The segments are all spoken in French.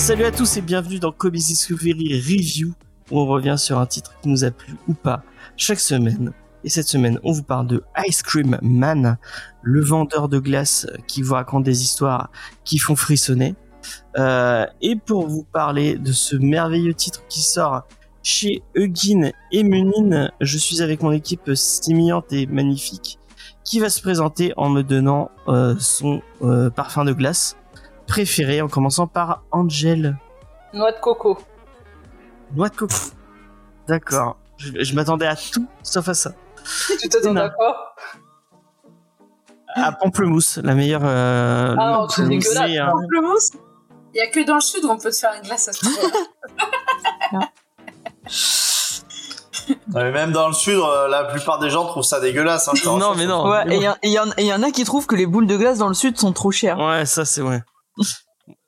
Salut à tous et bienvenue dans Comics Discovery Review où on revient sur un titre qui nous a plu ou pas chaque semaine. Et cette semaine, on vous parle de Ice Cream Man, le vendeur de glace qui vous raconte des histoires qui font frissonner. Euh, et pour vous parler de ce merveilleux titre qui sort chez Eugene et Munin, je suis avec mon équipe stimulante et magnifique qui va se présenter en me donnant euh, son euh, parfum de glace préféré en commençant par Angel. Noix de coco. Noix de coco. D'accord. Je, je m'attendais à tout sauf à ça. Tu t'attendais à quoi À Pamplemousse, la meilleure. Euh, Ah, non, c'est dégueulasse. c'est, euh, Pamplemousse Il y a que dans le sud où on peut se faire une glace à ce mais même dans le sud, euh, la plupart des gens trouvent ça dégueulasse. Hein, te Non, mais non. Ouais, et il y, y en a qui trouvent que les boules de glace dans le sud sont trop chères. Ouais, ça c'est vrai.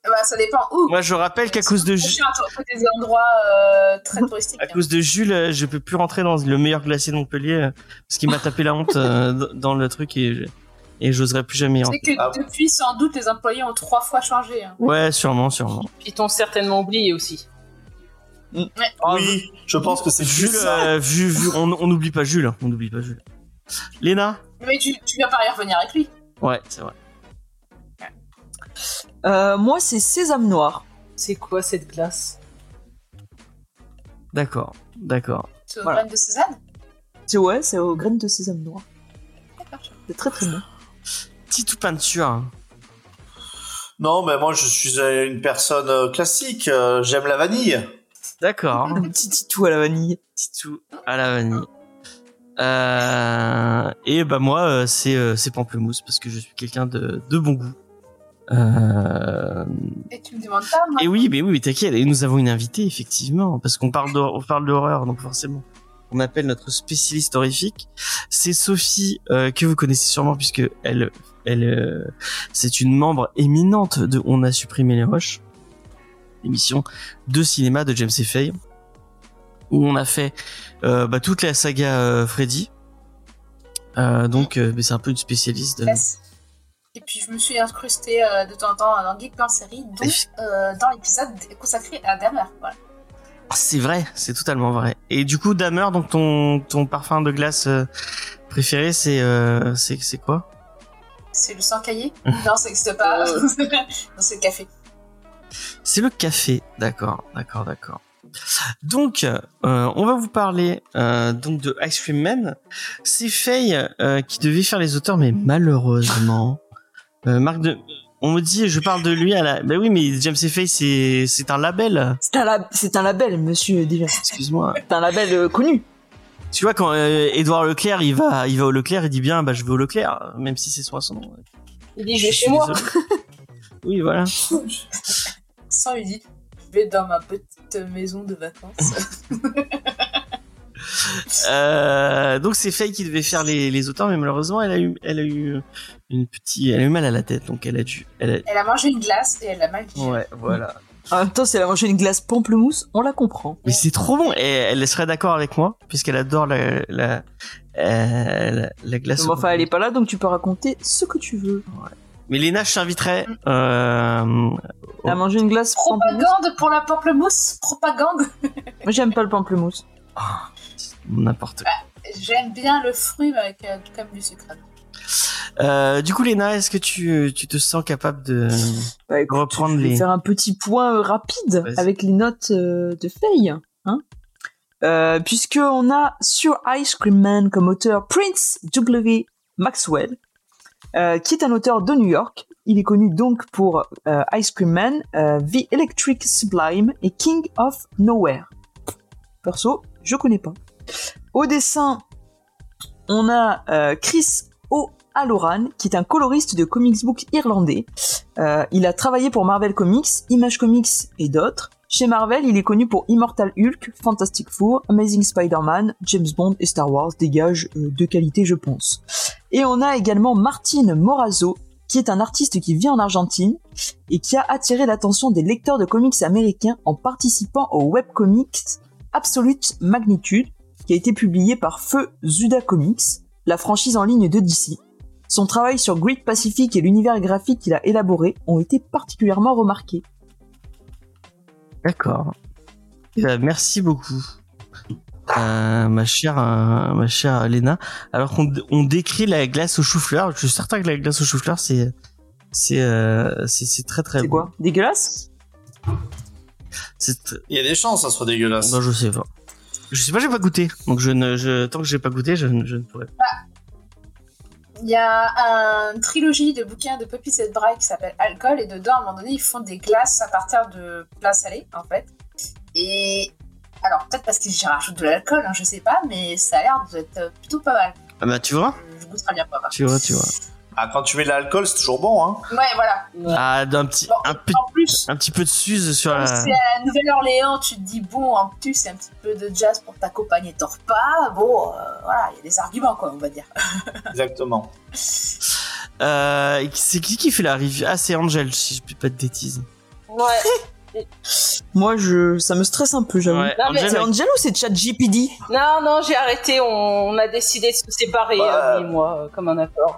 Bah, ça dépend où. Moi, je rappelle qu'à cause de Je Ju- suis à des endroits euh, très touristiques. à cause de Jules, euh, je peux plus rentrer dans le meilleur glacier de Montpellier euh, parce qu'il m'a tapé la honte euh, dans le truc et et j'oserais plus jamais y C'est rentrer. que Ah. depuis, sans doute, les employés ont trois fois changé. hein. Ouais, sûrement, sûrement. Ils t'ont certainement oublié aussi. Oui, je pense que c'est Jules, euh, vu, vu, on on n'oublie pas Jules, hein, on n'oublie pas Jules. Léna? Mais tu, tu vas pas y revenir avec lui. Ouais, c'est vrai. Euh, moi, c'est sésame noir. C'est quoi cette glace? D'accord, d'accord. C'est au Voilà. grain de Cézanne. C'est ouais, c'est aux graines de sésame noir. D'accord. C'est très très bon. Titou peinture? Non, mais moi je suis euh, une personne euh, classique. euh, J'aime la vanille. D'accord. Un petit titou à la vanille. Titou à la vanille. Euh, et bah moi euh, c'est euh, c'est pamplemousse parce que je suis quelqu'un de, de bon goût. Euh, Et tu me demandes pas, moi. et oui, mais oui, mais t'inquiète. Et nous avons une invitée effectivement parce qu'on parle d'hor- on parle d'horreur donc forcément on appelle notre spécialiste horrifique. C'est Sophie euh, que vous connaissez sûrement puisque elle elle euh, c'est une membre éminente de On a supprimé les roches, émission de cinéma de James Fay où on a fait euh, bah, toute la saga Freddy. Donc c'est un peu une spécialiste de Yes. Et puis, je me suis incrustée euh, de temps en temps dans Geek Plan Série, dont euh, dans l'épisode consacré à Dahmer. Voilà. C'est vrai, c'est totalement vrai. Et du coup, Damer, donc ton ton parfum de glace euh, préféré, c'est euh, c'est c'est quoi? C'est le sang caillé? Non, ça n'existe pas. Non, c'est le café. C'est le café. D'accord, d'accord, d'accord. Donc, euh, on va vous parler euh, donc de Ice Cream Man. C'est Faye euh, qui devait faire les auteurs, mais malheureusement, euh, Marc de, on me dit, je parle de lui à la. Ben oui, mais James et Faye, c'est c'est un label. C'est un, lab- c'est un label, monsieur, déjà. Excuse-moi. C'est un label euh, connu. Tu vois quand euh, Édouard Leclerc, il va, il va au Leclerc, il dit bien, bah je vais au Leclerc, même si c'est son son nom. Il dit je vais chez moi. oui, voilà. Sans lui dit, je vais dans ma petite maison de vacances. Euh, donc c'est Faye qui devait faire les, les auteurs, mais malheureusement elle a eu, elle a eu une petite, elle a eu mal à la tête, donc elle a dû, elle elle a mangé une glace et elle l'a mal a, digérée. ouais, voilà. En même temps, si elle a mangé une glace pamplemousse, on la comprend. Mais c'est trop bon, et elle serait d'accord avec moi puisqu'elle adore la, la, euh, la, la glace. Enfin, elle est pas là, donc tu peux raconter ce que tu veux. Mais Léna, je t'inviterais. Euh, Elle a mangé une glace pamplemousse? Propagande pour la pamplemousse Propagande Moi, j'aime pas le pamplemousse. ah, n'importe quoi. J'aime bien le fruit mais avec euh, comme du sucre. Euh, du coup, Léna, est-ce que tu, tu te sens capable de Bah, écoute, reprendre je vais les- faire un petit point euh, rapide avec les notes euh, de Faye. Hein euh, puisque on a sur Ice Cream Man comme auteur Prince W. Maxwell, euh, qui est un auteur de New York. Il est connu donc pour euh, Ice Cream Man, euh, The Electric Sublime et King of Nowhere. Perso, je connais pas. Au dessin, on a euh, Chris O'Halloran, qui est un coloriste de comics book irlandais. Euh, il a travaillé pour Marvel Comics, Image Comics et d'autres. Chez Marvel, il est connu pour Immortal Hulk, Fantastic Four, Amazing Spider-Man, James Bond et Star Wars, des gages euh, de qualité je pense. Et on a également Martin Morazzo, qui est un artiste qui vit en Argentine et qui a attiré l'attention des lecteurs de comics américains en participant au webcomics Absolute Magnitude, qui a été publié par Feu Zuda Comics, la franchise en ligne de DC. Son travail sur Great Pacific et l'univers graphique qu'il a élaboré ont été particulièrement remarqués. D'accord. Ben, merci beaucoup, euh, ma chère, euh, ma chère Léna. Alors qu'on on décrit la glace au chou-fleur, je suis certain que la glace au chou-fleur, c'est, c'est, euh, c'est, c'est très très C'est bon. quoi? Dégueulasse? Il y a des chances que ça soit dégueulasse. Non, je sais pas. Je sais pas, j'ai pas goûté. Donc je ne, je, tant que j'ai pas goûté, je, ne- je ne pourrais pas. Il y a une trilogie de bouquins de Poppy et Bry qui s'appelle Alcool, et dedans, à un moment donné, ils font des glaces à partir de plats salés, en fait. Et. Alors, peut-être parce qu'ils rajoutent de l'alcool, hein, je sais pas, mais ça a l'air d'être plutôt pas mal. Ah bah tu vois, Je, je goûterai bien pas. tu vois, tu vois. Ah, quand tu mets de l'alcool, c'est toujours bon, hein. Ouais, voilà. Ah, d'un petit, Bon, un, en plus, un petit peu de suze sur la. c'est à Nouvelle-Orléans, tu te dis, bon, en plus, c'est un petit peu de jazz pour t'accompagner ton repas. Bon, euh, voilà, il y a des arguments, quoi, on va dire. Exactement. Euh, c'est qui qui fait la review Ah, c'est Angel, si je dis pas de bêtises. Ouais. Moi, je, ça me stresse un peu, j'avoue. Ouais, mais Angel, C'est Angel ou c'est ChatGPD Non, non, j'ai arrêté. On, on a décidé de se séparer, Ouais. euh, lui et moi, euh, comme un accord.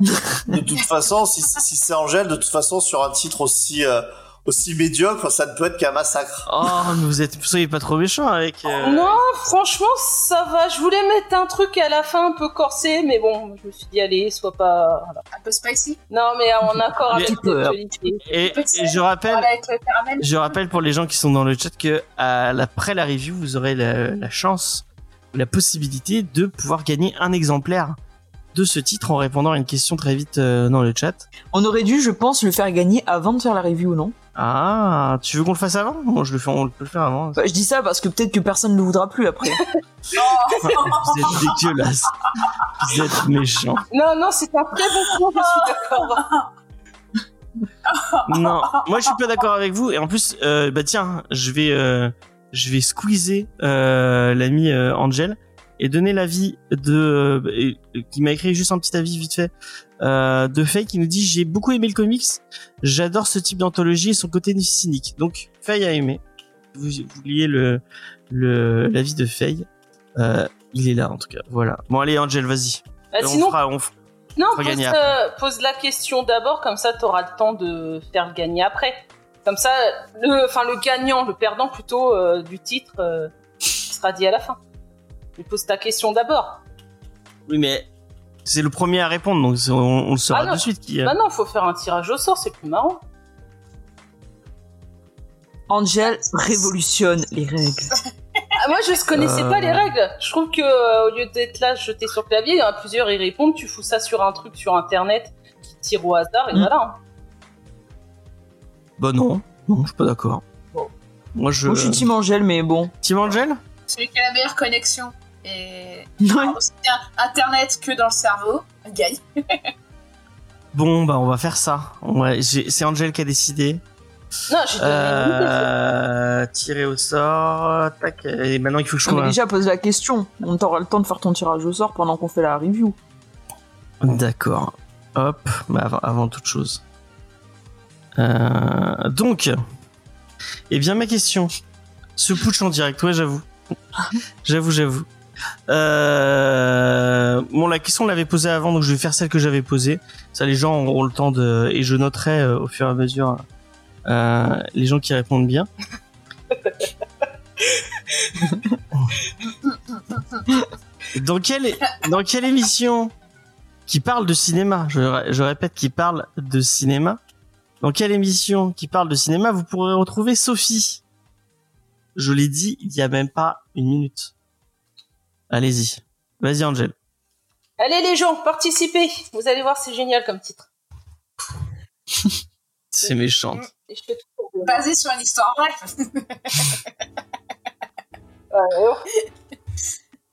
De toute façon, si, si c'est Angèle, de toute façon, sur un titre aussi, euh, aussi médiocre, ça ne peut être qu'un massacre. Oh, mais vous êtes, soyez pas trop méchant avec. euh, Non, franchement, ça va. Je voulais mettre un truc à la fin un peu corsé, mais bon, je me suis dit, allez, sois pas. voilà. Un peu spicy. Non, mais en accord avec peu, l'actualité. Et, et je rappelle, je rappelle pour les gens qui sont dans le chat que à, après la review, vous aurez la, la chance, la possibilité de pouvoir gagner un exemplaire de ce titre en répondant à une question très vite euh, dans le chat. On aurait dû, je pense, le faire gagner avant de faire la review, non? Ah, tu veux qu'on le fasse avant? Moi, je le fais, on peut le faire avant. Bah, Je dis ça parce que peut-être que personne ne le voudra plus après. vous êtes dégueulasse. Vous êtes méchant. Non, non, c'est un très bon je suis d'accord. Non, moi je suis pas d'accord avec vous. Et en plus, euh, bah tiens, je vais, euh, je vais squeezer euh, l'ami euh, Angel et donner l'avis de, euh, et- qui m'a écrit juste un petit avis vite fait euh, de Faye qui nous dit j'ai beaucoup aimé le comics, j'adore ce type d'anthologie et son côté cynique. Donc Faye a aimé. Vous, vous liez le, le l'avis de Faye. Euh, il est là en tout cas. Voilà. Bon allez Angel, vas-y. Bah, on sinon, fera, on f- non, fera pose, euh, pose la question d'abord, comme ça, t'auras le temps de faire gagner après. Comme ça, le, enfin, le gagnant, le perdant plutôt euh, du titre euh, sera dit à la fin. Mais pose ta question d'abord. Oui mais c'est le premier à répondre donc on, on le saura Ah de suite qui. euh, Bah non, faut faire un tirage au sort, c'est plus marrant. Angel révolutionne les règles. Ah, moi, je ne connaissais Euh. pas les règles. Je trouve que euh, au lieu d'être là, jeté sur le clavier, il y en a plusieurs, ils répondent. Tu fous ça sur un truc sur internet qui tire au hasard et Mm. voilà. hein. Bah non, non, je suis pas d'accord. Bon. Moi je. Moi, je suis Team Angel, mais bon. Team Angel? Celui qui a la meilleure connexion et Ouais. aussi bien Internet que dans le cerveau gagne. Bon bah on va faire ça. Ouais, c'est Angel qui a décidé. Non, j'ai. Euh, tirer au sort. Tac. Et maintenant il faut que je Mais trouve. un- déjà, pose la question. On t'aura le temps de faire ton tirage au sort pendant qu'on fait la review. D'accord. Hop. Mais avant, avant toute chose. Euh, donc. Eh bien ma question. Ce putsch en direct, ouais j'avoue. j'avoue, j'avoue. Euh, bon, la question on l'avait posée avant, donc je vais faire celle que j'avais posée. Ça, les gens auront le temps de, et je noterai euh, au fur et à mesure euh, les gens qui répondent bien. dans quelle, dans quelle émission qui parle de cinéma, je, je répète, qui parle de cinéma, dans quelle émission qui parle de cinéma vous pourrez retrouver Sophie Je l'ai dit il y a même pas une minute. Allez-y. Vas-y Angel. Allez les gens, participez. Vous allez voir, c'est génial comme titre. C'est méchant. Et je fais tout pour vous. Basé sur une histoire vraie.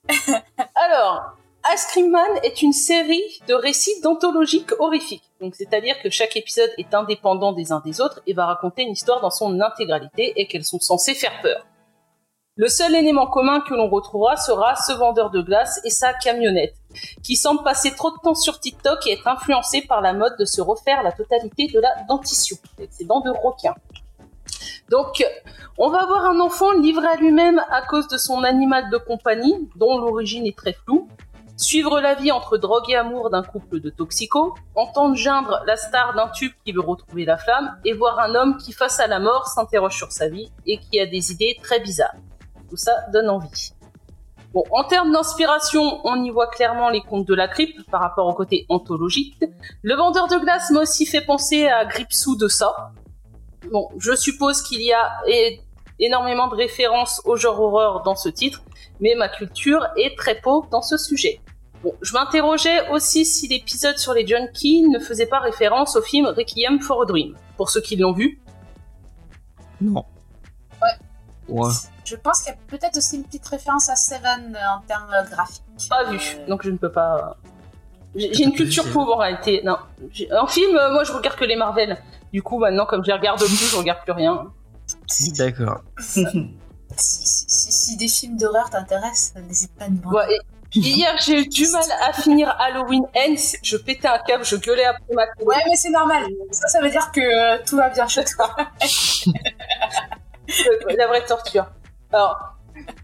Alors, Ice Cream Man est une série de récits d'anthologiques horrifiques. Donc, c'est-à-dire que chaque épisode est indépendant des uns des autres et va raconter une histoire dans son intégralité et qu'elles sont censées faire peur. Le seul élément commun que l'on retrouvera sera ce vendeur de glace et sa camionnette, qui semble passer trop de temps sur TikTok et être influencé par la mode de se refaire la totalité de la dentition, avec ses dents de requin. Donc, on va avoir un enfant livré à lui-même à cause de son animal de compagnie, dont l'origine est très floue. Suivre la vie entre drogue et amour d'un couple de toxicos, entendre geindre la star d'un tube qui veut retrouver la flamme, et voir un homme qui, face à la mort, s'interroge sur sa vie et qui a des idées très bizarres. Tout ça donne envie. Bon, en termes d'inspiration, on y voit clairement les contes de la crypte par rapport au côté anthologique. Le vendeur de glace m'a aussi fait penser à Gripsou de ça. Bon, je suppose qu'il y a énormément de références au genre horreur dans ce titre, mais ma culture est très pauvre dans ce sujet. Bon, je m'interrogeais aussi si l'épisode sur les junkies ne faisait pas référence au film Requiem for a Dream. Pour ceux qui l'ont vu. Non. Ouais. Ouais. Je pense qu'il y a peut-être aussi une petite référence à Seven euh, en termes euh, graphiques. Pas vu, donc je ne peux pas. J'ai une culture pauvre en réalité. Non, en film, euh, moi je regarde que les Marvel. Du coup, maintenant, comme je les regarde plus, je regarde plus rien. D'accord. Si, si, si- si des films d'horreur t'intéressent, n'hésite pas à nous. Ouais, hier, j'ai eu du mal à finir Halloween Ends. Je pétais un câble, je gueulais après ma télé. Ouais, mais c'est normal. Ça, ça veut dire que euh, tout va bien chez toi. Euh, la vraie torture. Alors,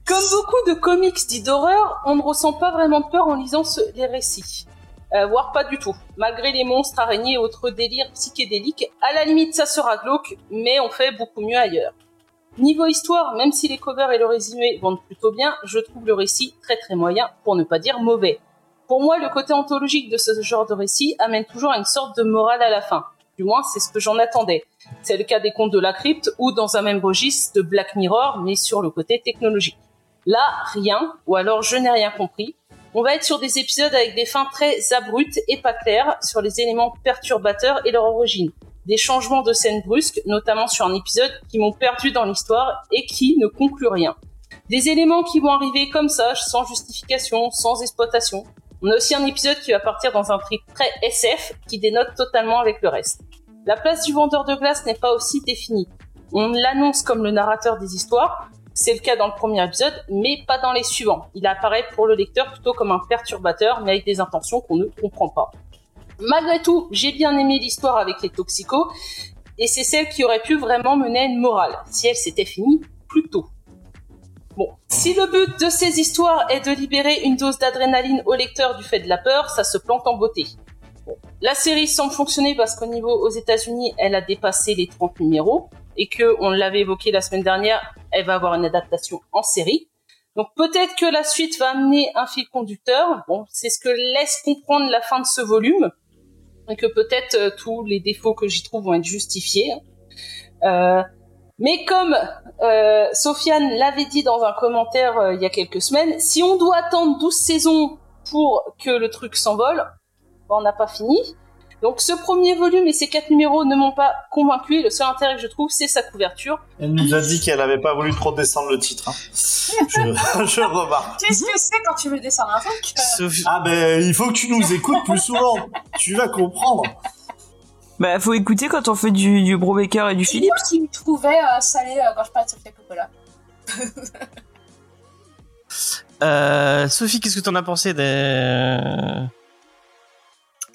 comme beaucoup de comics dits d'horreur, on ne ressent pas vraiment de peur en lisant les récits. Euh, voire pas du tout. Malgré les monstres, araignées et autres délires psychédéliques, à la limite ça sera glauque, mais on fait beaucoup mieux ailleurs. Niveau histoire, même si les covers et le résumé vendent plutôt bien, je trouve le récit très très moyen, pour ne pas dire mauvais. Pour moi, le côté anthologique de ce genre de récit amène toujours à une sorte de morale à la fin. Du moins, c'est ce que j'en attendais. C'est le cas des contes de la crypte ou dans un même registre de Black Mirror, mais sur le côté technologique. Là, rien, ou alors je n'ai rien compris. On va être sur des épisodes avec des fins très abruptes et pas claires sur les éléments perturbateurs et leur origine. Des changements de scène brusques, notamment sur un épisode qui m'ont perdu dans l'histoire et qui ne concluent rien. Des éléments qui vont arriver comme ça, sans justification, sans exploitation. On a aussi un épisode qui va partir dans un trip très SF qui dénote totalement avec le reste. La place du vendeur de glace n'est pas aussi définie. On l'annonce comme le narrateur des histoires, c'est le cas dans le premier épisode, mais pas dans les suivants. Il apparaît pour le lecteur plutôt comme un perturbateur, mais avec des intentions qu'on ne comprend pas. Malgré tout, j'ai bien aimé l'histoire avec les toxicos, et c'est celle qui aurait pu vraiment mener à une morale, si elle s'était finie plus tôt. Bon, si le but de ces histoires est de libérer une dose d'adrénaline au lecteur du fait de la peur, ça se plante en beauté. La série semble fonctionner parce qu'au niveau aux États-Unis, elle a dépassé les 30 numéros et que, on l'avait évoqué la semaine dernière, elle va avoir une adaptation en série. Donc peut-être que la suite va amener un fil conducteur. Bon, c'est ce que laisse comprendre la fin de ce volume et que peut-être euh, tous les défauts que j'y trouve vont être justifiés. Euh, mais comme euh, Sofiane l'avait dit dans un commentaire euh, il y a quelques semaines, si on doit attendre 12 saisons pour que le truc s'envole, ben, on n'a pas fini. Donc ce premier volume et ces quatre numéros ne m'ont pas convaincu. Le seul intérêt que je trouve, c'est sa couverture. Elle nous a dit qu'elle avait pas voulu trop descendre le titre. hein. Je, je remarque. Qu'est-ce que c'est quand tu veux descendre un truc euh, Sophie- Ah ben, il faut que tu nous écoutes plus souvent. Tu vas comprendre. Bah, faut écouter quand on fait du, du Bro Baker et du C'est Philippe. moi qui me trouvais euh, salé euh, quand je parlais de Sofia Coppola. Euh, Sophie, qu'est-ce que t'en as pensé des...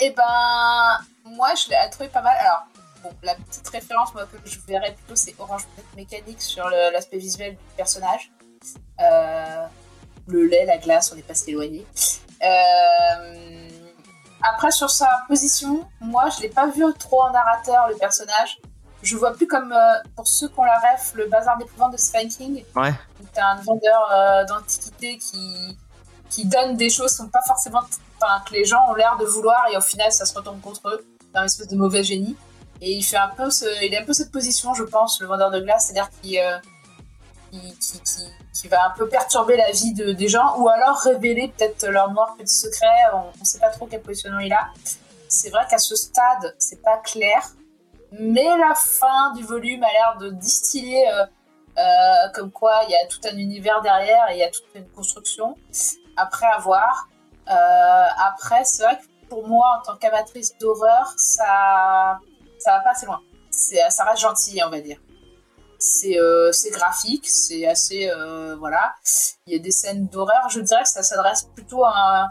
Et ben, moi, je l'ai trouvé pas mal. Alors, bon, la petite référence, moi, que je verrais plutôt, c'est Orange Mécanique sur l'aspect visuel du personnage. Euh, le lait, la glace, on n'est pas si éloigné. Euh, après, sur sa position, moi, je l'ai pas vu trop en narrateur, le personnage. Je vois plus comme, euh, pour ceux qui ont la ref, le bazar d'épouvante de Stephen King. Ouais. où T'as un vendeur d'antiquités qui, qui donne des choses qui sont pas forcément que les gens ont l'air de vouloir et au final ça se retourne contre eux c'est un espèce de mauvais génie. Et il fait un peu il a un peu cette position je pense le vendeur de glace c'est à dire qu'il euh, qui, qui, qui- qui va un peu perturber la vie de, des gens ou alors révéler peut-être leur noir petit secret on, on sait pas trop quel positionnement il a. C'est vrai qu'à ce stade c'est pas clair mais la fin du volume a l'air de distiller euh, euh, comme quoi il y a tout un univers derrière et il y a toute une construction après avoir après, c'est vrai que pour moi, en tant qu'amatrice d'horreur, ça, ça va pas assez loin. Ça reste gentil, on va dire. C'est, euh, graphique, c'est assez, euh, voilà. Il y a des scènes d'horreur. Je dirais que ça s'adresse plutôt à un,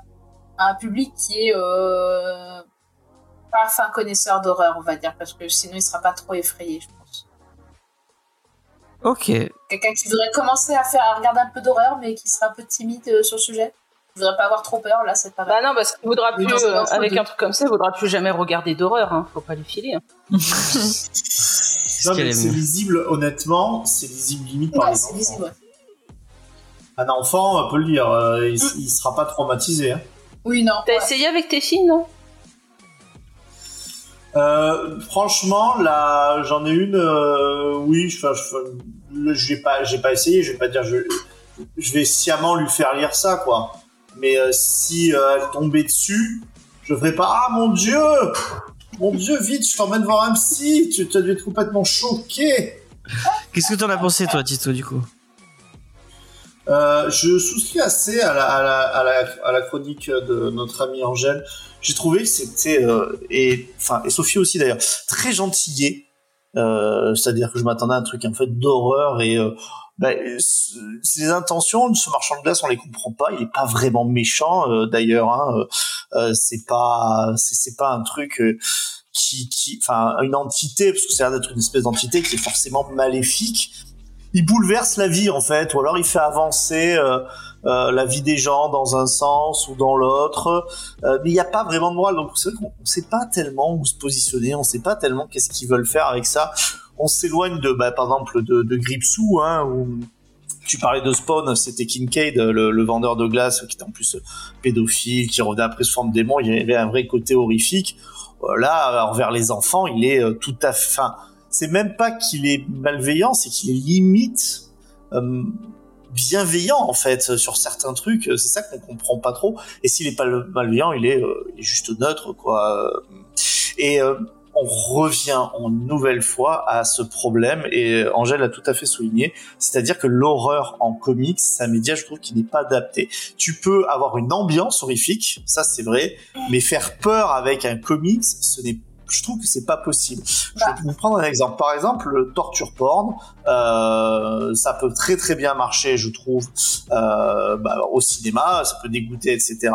à un public qui est euh, pas fin connaisseur d'horreur, on va dire, parce que sinon il sera pas trop effrayé, je pense. Ok. Quelqu'un qui voudrait commencer à faire, à regarder un peu d'horreur, mais qui sera un peu timide euh, sur le sujet? Je voudrais pas avoir trop peur, là, c'est pas Bah mal. non, parce qu'il voudra plus, euh, avec un truc comme ça, il voudra plus jamais regarder d'horreur, hein. Faut pas lui filer. hein. Non, mais c'est lisible, honnêtement, c'est lisible limite par Ouais, les. Un enfant peut le lire, euh, il, il sera pas traumatisé. hein. Oui, non. T'as ouais. essayé avec tes filles, non? Euh, franchement, là, j'en ai une. euh, oui, je, je, je vais pas, j'ai pas essayé. Je vais pas dire, je, je vais sciemment lui faire lire ça, quoi. Mais euh, si euh, elle tombait dessus, je ferais pas. Ah mon dieu, mon dieu, vite, je t'emmène voir un psy. Tu as dû être complètement choqué. Qu'est-ce que t'en as pensé, toi, Tito, du coup? Euh, je souscris assez à la, à, la, à, la, à la chronique de notre amie Angèle. J'ai trouvé que c'était euh, et enfin et Sophie aussi d'ailleurs très gentillé. Euh, C'est-à-dire que je m'attendais à un truc en fait d'horreur et ben, c- ses intentions de ce marchand de glace on les comprend pas. Il est pas vraiment méchant euh, d'ailleurs. Hein, euh, euh, c'est pas c'est pas un truc. euh, qui, qui, enfin, une entité, parce que c'est l'air d'être une espèce d'entité qui est forcément maléfique, il bouleverse la vie en fait, ou alors il fait avancer euh, euh, la vie des gens dans un sens ou dans l'autre, Euh, mais il n'y a pas vraiment de morale. Donc c'est vrai qu'on ne sait pas tellement où se positionner, on ne sait pas tellement qu'est-ce qu'ils veulent faire avec ça. On s'éloigne de, bah, par exemple, de, de Gripsou, hein, où tu parlais de Spawn, c'était Kincaid, le, le vendeur de glace, qui était en plus pédophile, qui revenait après sous forme démon. Il y avait un vrai côté horrifique. Euh, Là, envers les enfants, il est euh, tout à fait. C'est même pas qu'il est malveillant, c'est qu'il est limite euh, bienveillant en fait sur certains trucs. C'est ça qu'on comprend pas trop. Et s'il est pas malveillant, il est, euh, il est juste neutre quoi. Et euh, on revient une nouvelle fois à ce problème et Angèle a tout à fait souligné, c'est-à-dire que l'horreur en comics, c'est un média je trouve qui n'est pas adapté. Tu peux avoir une ambiance horrifique, ça c'est vrai, mais faire peur avec un comics, ce n'est je trouve que c'est pas possible. Je Bah. vais vous prendre un exemple. Par exemple, le torture porn, euh, ça peut très très bien marcher, je trouve, euh, bah, au cinéma, ça peut dégoûter, etc.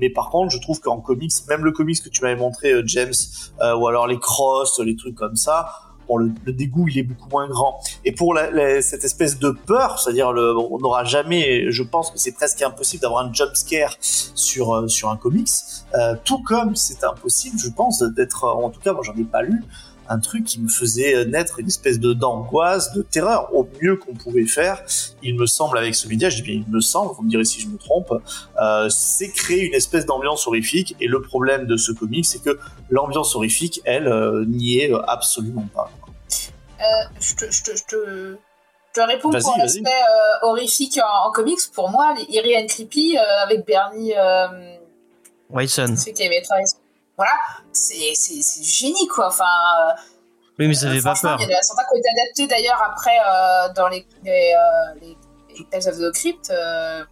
Mais par contre, je trouve qu'en comics, même le comics que tu m'avais montré, euh, James, euh, ou alors les crosses, les trucs comme ça, bon, le, dégoût, il est beaucoup moins grand. Et pour cette espèce de peur, c'est-à-dire, on n'aura jamais, je pense que c'est presque impossible d'avoir un jump scare sur, euh, sur un comics, euh, tout comme c'est impossible, je pense, d'être, en tout cas, moi j'en ai pas lu, un truc qui me faisait naître une espèce de d'angoisse, de terreur, au mieux qu'on pouvait faire. Il me semble avec ce média, je dis bien il me semble, vous me direz si je me trompe, euh, c'est créer une espèce d'ambiance horrifique. Et le problème de ce comic, c'est que l'ambiance horrifique, elle, euh, n'y est euh, absolument pas. Euh, je te, je te, je te, je te réponds Vas-y, pour vas-y. l'aspect euh, horrifique en, en comics. Pour moi, les Eerie and Creepy euh, avec Bernie, euh, celui qui. Voilà, c'est du génie quoi. Enfin, euh, Oui, mais ça fait pas franchement, peur. Il y en a certains qui ont été adaptés d'ailleurs après euh, dans les, les, euh, les, les Tales of the Crypt. euh,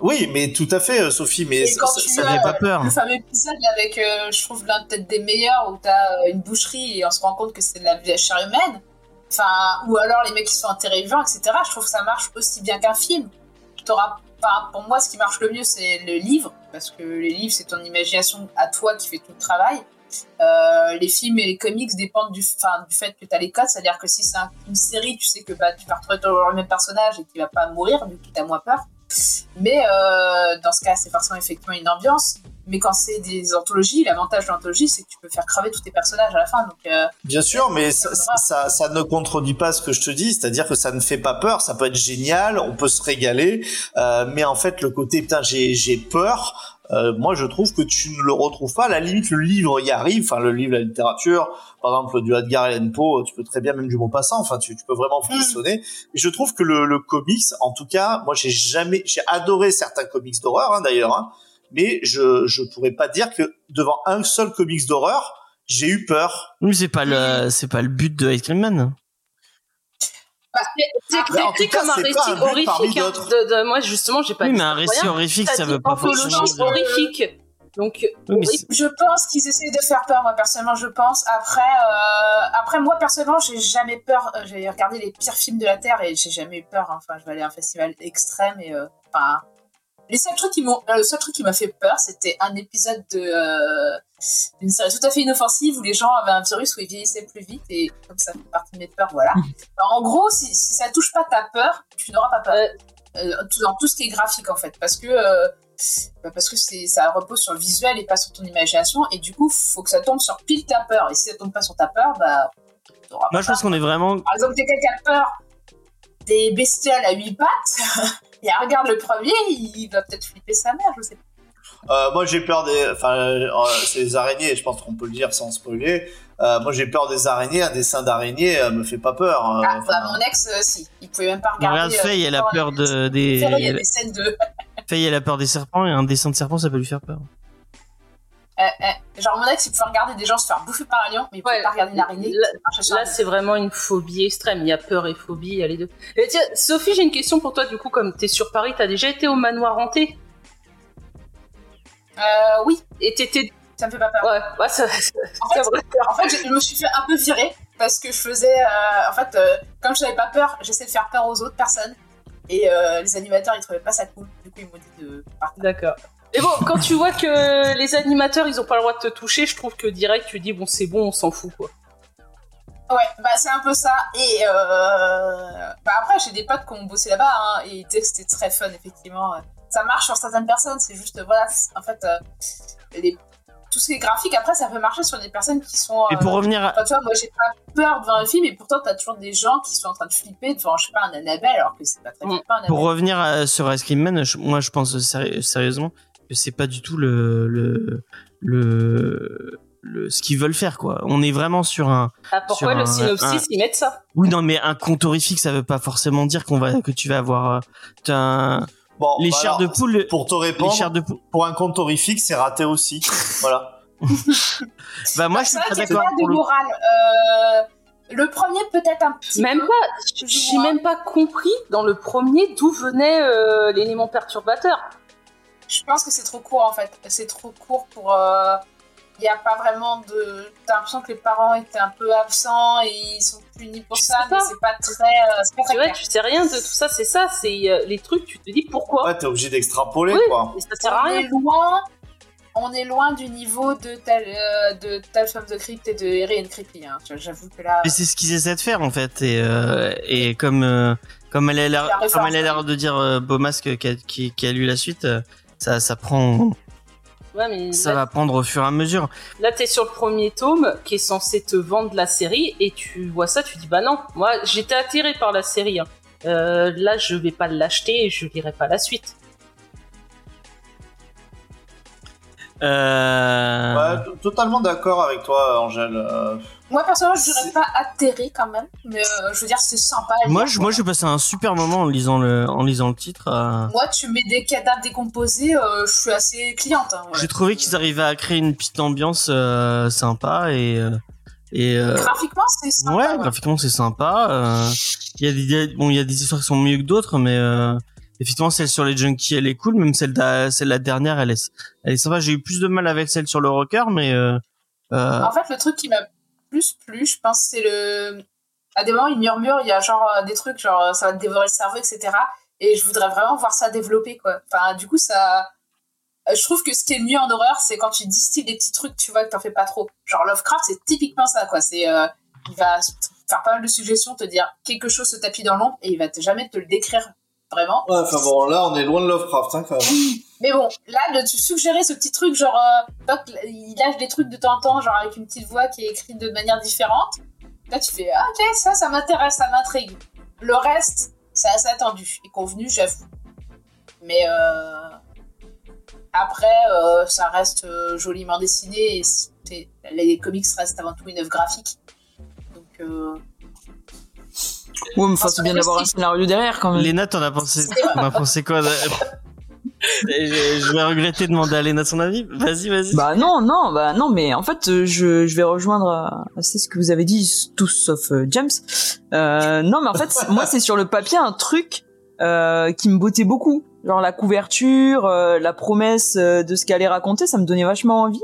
Oui, mais tout à fait, euh, Sophie, mais ça, tu ça- Ça fait pas peur. le fameux épisode avec, euh, je trouve, l'un peut-être des meilleurs où t'as euh, une boucherie et on se rend compte que c'est de la, de la chair humaine. Enfin, ou alors les mecs qui sont enterrés vivants, etc. Je trouve que ça marche aussi bien qu'un film. T'auras, pour moi, ce qui marche le mieux, c'est le livre, parce que les livres, c'est ton imagination à toi qui fait tout le travail. Euh, les films et les comics dépendent du, fait que tu as les codes, c'est-à-dire que si c'est un- une série, tu sais que bah, tu vas retrouver toujours le même personnage et qu'il va pas mourir, coup tu as moins peur. Mais euh, dans ce cas, c'est forcément effectivement une ambiance. Mais quand c'est des anthologies, l'avantage de l'anthologie, c'est que tu peux faire crever tous tes personnages à la fin. Donc, euh, Bien sûr, mais ça, ça, ça ne contredit pas ce que je te dis, c'est-à-dire que ça ne fait pas peur, ça peut être génial, on peut se régaler, euh, mais en fait le côté putain j'ai j'ai peur, euh, moi je trouve que tu ne le retrouves pas. À la limite le livre y arrive, enfin le livre la littérature, par exemple du Edgar Allan Poe, tu peux très bien même du Maupassant, enfin tu, tu peux vraiment frissonner. Et je trouve que le, le comics, en tout cas, moi j'ai jamais, j'ai adoré certains comics d'horreur hein, d'ailleurs, hein, mais je je pourrais pas dire que devant un seul comics d'horreur j'ai eu peur. Oui, mais c'est pas le, c'est pas le but de Ice Cream Man. C'est en écrit comme un récit un horrifique. hein. De, de- moi, justement, j'ai pas Oui, mais un ça récit horrifique, ça dit veut pas forcément dire. horrifique. Donc, Oui, je pense qu'ils essaient de faire peur, moi personnellement, je pense. Après, euh, après moi personnellement, j'ai jamais peur. euh, J'ai regardé les pires films de la Terre et j'ai jamais eu peur. hein. Enfin, je vais aller à un festival extrême et euh, enfin. Les seuls trucs qui m'ont, euh, le seul truc qui m'a fait peur, c'était un épisode de euh, d'une série tout à fait inoffensive où les gens avaient un virus où ils vieillissaient plus vite et comme ça fait partie de mes peurs, voilà. Alors, en gros, si, si ça touche pas ta peur, tu n'auras pas peur. Euh, tout- dans tout ce qui est graphique en fait, parce que euh, bah, parce que c'est ça repose sur le visuel et pas sur ton imagination. Et du coup, faut que ça tombe sur pile ta peur. Et si ça tombe pas sur ta peur, bah. Moi, pas je pense qu'on est vraiment. Par exemple, quelqu'un qui a peur des bestioles à huit pattes, et elle regarde le premier, il va peut-être flipper sa mère, je sais pas. Euh, moi, j'ai peur des. Enfin, euh, c'est les araignées, je pense qu'on peut le dire sans spoiler. Euh, moi, j'ai peur des araignées. Un dessin d'araignée euh, me fait pas peur. euh, Ah, enfin, bah, mon ex, euh, si. Il pouvait même pas regarder. Regarde, euh, Faye, elle a peur de, a des. des scènes de. Faye, elle a peur des serpents et un dessin de serpent, ça peut lui faire peur. Eh, eh, Genre, mon ex, il pouvait regarder des gens se faire bouffer par un lion, mais il pouvait Ouais, pas regarder une araignée. là- c'est vraiment une phobie extrême. Il y a peur et phobie, il y a les deux. Et tiens, Sophie, j'ai une question pour toi. Du coup, comme t'es sur Paris, t'as déjà été au manoir hanté? Euh, oui, Et t'étais. ça me fait pas peur. Ouais, ouais, ça, ça, En fait, vrai. en fait, je je me suis fait un peu virer parce que je faisais. euh, en fait, euh, comme je n'avais pas peur, j'essayais de faire peur aux autres personnes. Et euh, les animateurs, ils trouvaient pas ça cool. Du coup, ils m'ont dit de partir. D'accord. Et bon, quand tu vois que les animateurs, ils ont pas le droit de te toucher, je trouve que direct, tu dis, bon, c'est bon, on s'en fout, quoi. Ouais, bah c'est un peu ça. Et euh, bah après, j'ai des potes qui ont bossé là-bas hein, et c'était très fun, effectivement. Ça marche sur certaines personnes, c'est juste, voilà, en fait, euh, les... tout ce qui est graphique, après, ça peut marcher sur des personnes qui sont. Et pour euh, revenir à. Enfin, tu vois, moi j'ai pas peur devant un film, et pourtant t'as toujours des gens qui sont en train de flipper devant, je sais pas, un Annabelle, alors que c'est pas très Mm. flippant, un Pour Annabelle. revenir à- sur Ice Cream Man, je- moi je pense séri- sérieusement que c'est pas du tout le, le, le, le- ce qu'ils veulent faire quoi. On est vraiment sur un. Ah, pourquoi Sur le un- synopsis, un- ils mettent ça Oui non mais un conte horrifique ça veut pas forcément dire qu'on va que tu vas avoir euh, un- Bon, les bah chairs alors, de poule. Pour te Les répondre, chairs de poule. pour un conte horrifique, c'est raté aussi. voilà. Bah moi Bah, je suis pas d'accord pas pour de le. morale. Euh, le premier, peut-être un petit Même peu. pas. J'ai même pas compris dans le premier d'où venait euh, l'élément perturbateur. Je pense que c'est trop court en fait. C'est trop court pour. Il n'y a pas vraiment de. T'as l'impression que les parents étaient un peu absents et ils sont punis pour Je ça, mais c'est pas très. euh, c'est pas très clair. tu sais rien de tout ça, c'est ça, c'est euh, les trucs, tu te dis pourquoi. Ouais, t'es obligé d'extrapoler, Oui. quoi. Et ça sert à on rien. est loin. On est loin du niveau de tel euh, de Tales from the Crypt et de Harry and Creepy. Hein. J'avoue que là. Mais c'est ce qu'ils essaient de faire en fait et euh, et comme euh, comme elle a l'air La référence, comme elle a l'air de dire euh, Beaumasque qui a, qui, qui a lu la suite euh, ça ça prend Ouais, mais ça là, va prendre au fur et à mesure. là, t'es sur le premier tome qui est censé te vendre la série et tu vois ça, tu dis bah non. Moi, j'étais attiré par la série. hein. Euh, là, je vais pas l'acheter et je lirai pas la suite. Euh... Ouais, totalement d'accord avec toi, Angèle. Euh, Moi personnellement, je dirais pas atterré quand même, mais euh, je veux dire c'est sympa. Moi, je, moi, j'ai passé un super moment en lisant le, en lisant le titre. euh. Moi, tu mets des cadavres décomposés, euh, je suis assez cliente. hein, ouais. J'ai trouvé qu'ils arrivaient à créer une petite ambiance euh, sympa et euh, et euh, Graphiquement, c'est sympa. ouais, ouais. graphiquement c'est sympa. euh, Il y a des bon, il y a des histoires qui sont mieux que d'autres, mais euh, effectivement celle sur les junkies elle est cool. Même celle de, celle la dernière elle est elle est sympa. J'ai eu plus de mal avec celle sur le rocker, mais euh, euh, En fait, le truc qui m'a plus plu, je pense, c'est le. À des moments, il murmure, il y a genre euh, des trucs, genre ça va te dévorer le cerveau, etc. Et je voudrais vraiment voir ça développer, quoi. Enfin, du coup, ça. Je trouve que ce qui est le mieux en horreur, c'est quand tu distilles des petits trucs, tu vois, que t'en fais pas trop. Genre Lovecraft, c'est typiquement ça, quoi. C'est. il va faire pas mal de suggestions, te dire quelque chose se tapis dans l'ombre, et il va jamais te le décrire vraiment. Ouais, enfin bon, là, on est loin de Lovecraft, hein, quand même. Mais bon, là, de suggérer ce petit truc, genre, euh, Doc, il lâche des trucs de temps en temps, genre avec une petite voix qui est écrite de manière différente. Là, tu fais, ah, ok, ça, ça m'intéresse, ça m'intrigue. Le reste, c'est assez attendu et convenu, j'avoue. Mais euh, après, euh, ça reste joliment dessiné et les comics restent avant tout une œuvre graphique. Donc, Ouais, mais enfin, c'est bien d'avoir un scénario derrière quand même. Léna, t'en as pensé, t'en as pensé quoi de- je, je vais regretter de demander à Léna son avis. Vas-y, vas-y. Bah non, non, bah non, mais en fait, euh, je, je vais rejoindre euh, c'est ce que vous avez dit, tous sauf euh, James. Euh, non, mais en fait, moi, c'est sur le papier un truc euh, qui me bottait beaucoup. Genre la couverture, euh, la promesse euh, de ce qu'elle allait raconter, ça me donnait vachement envie.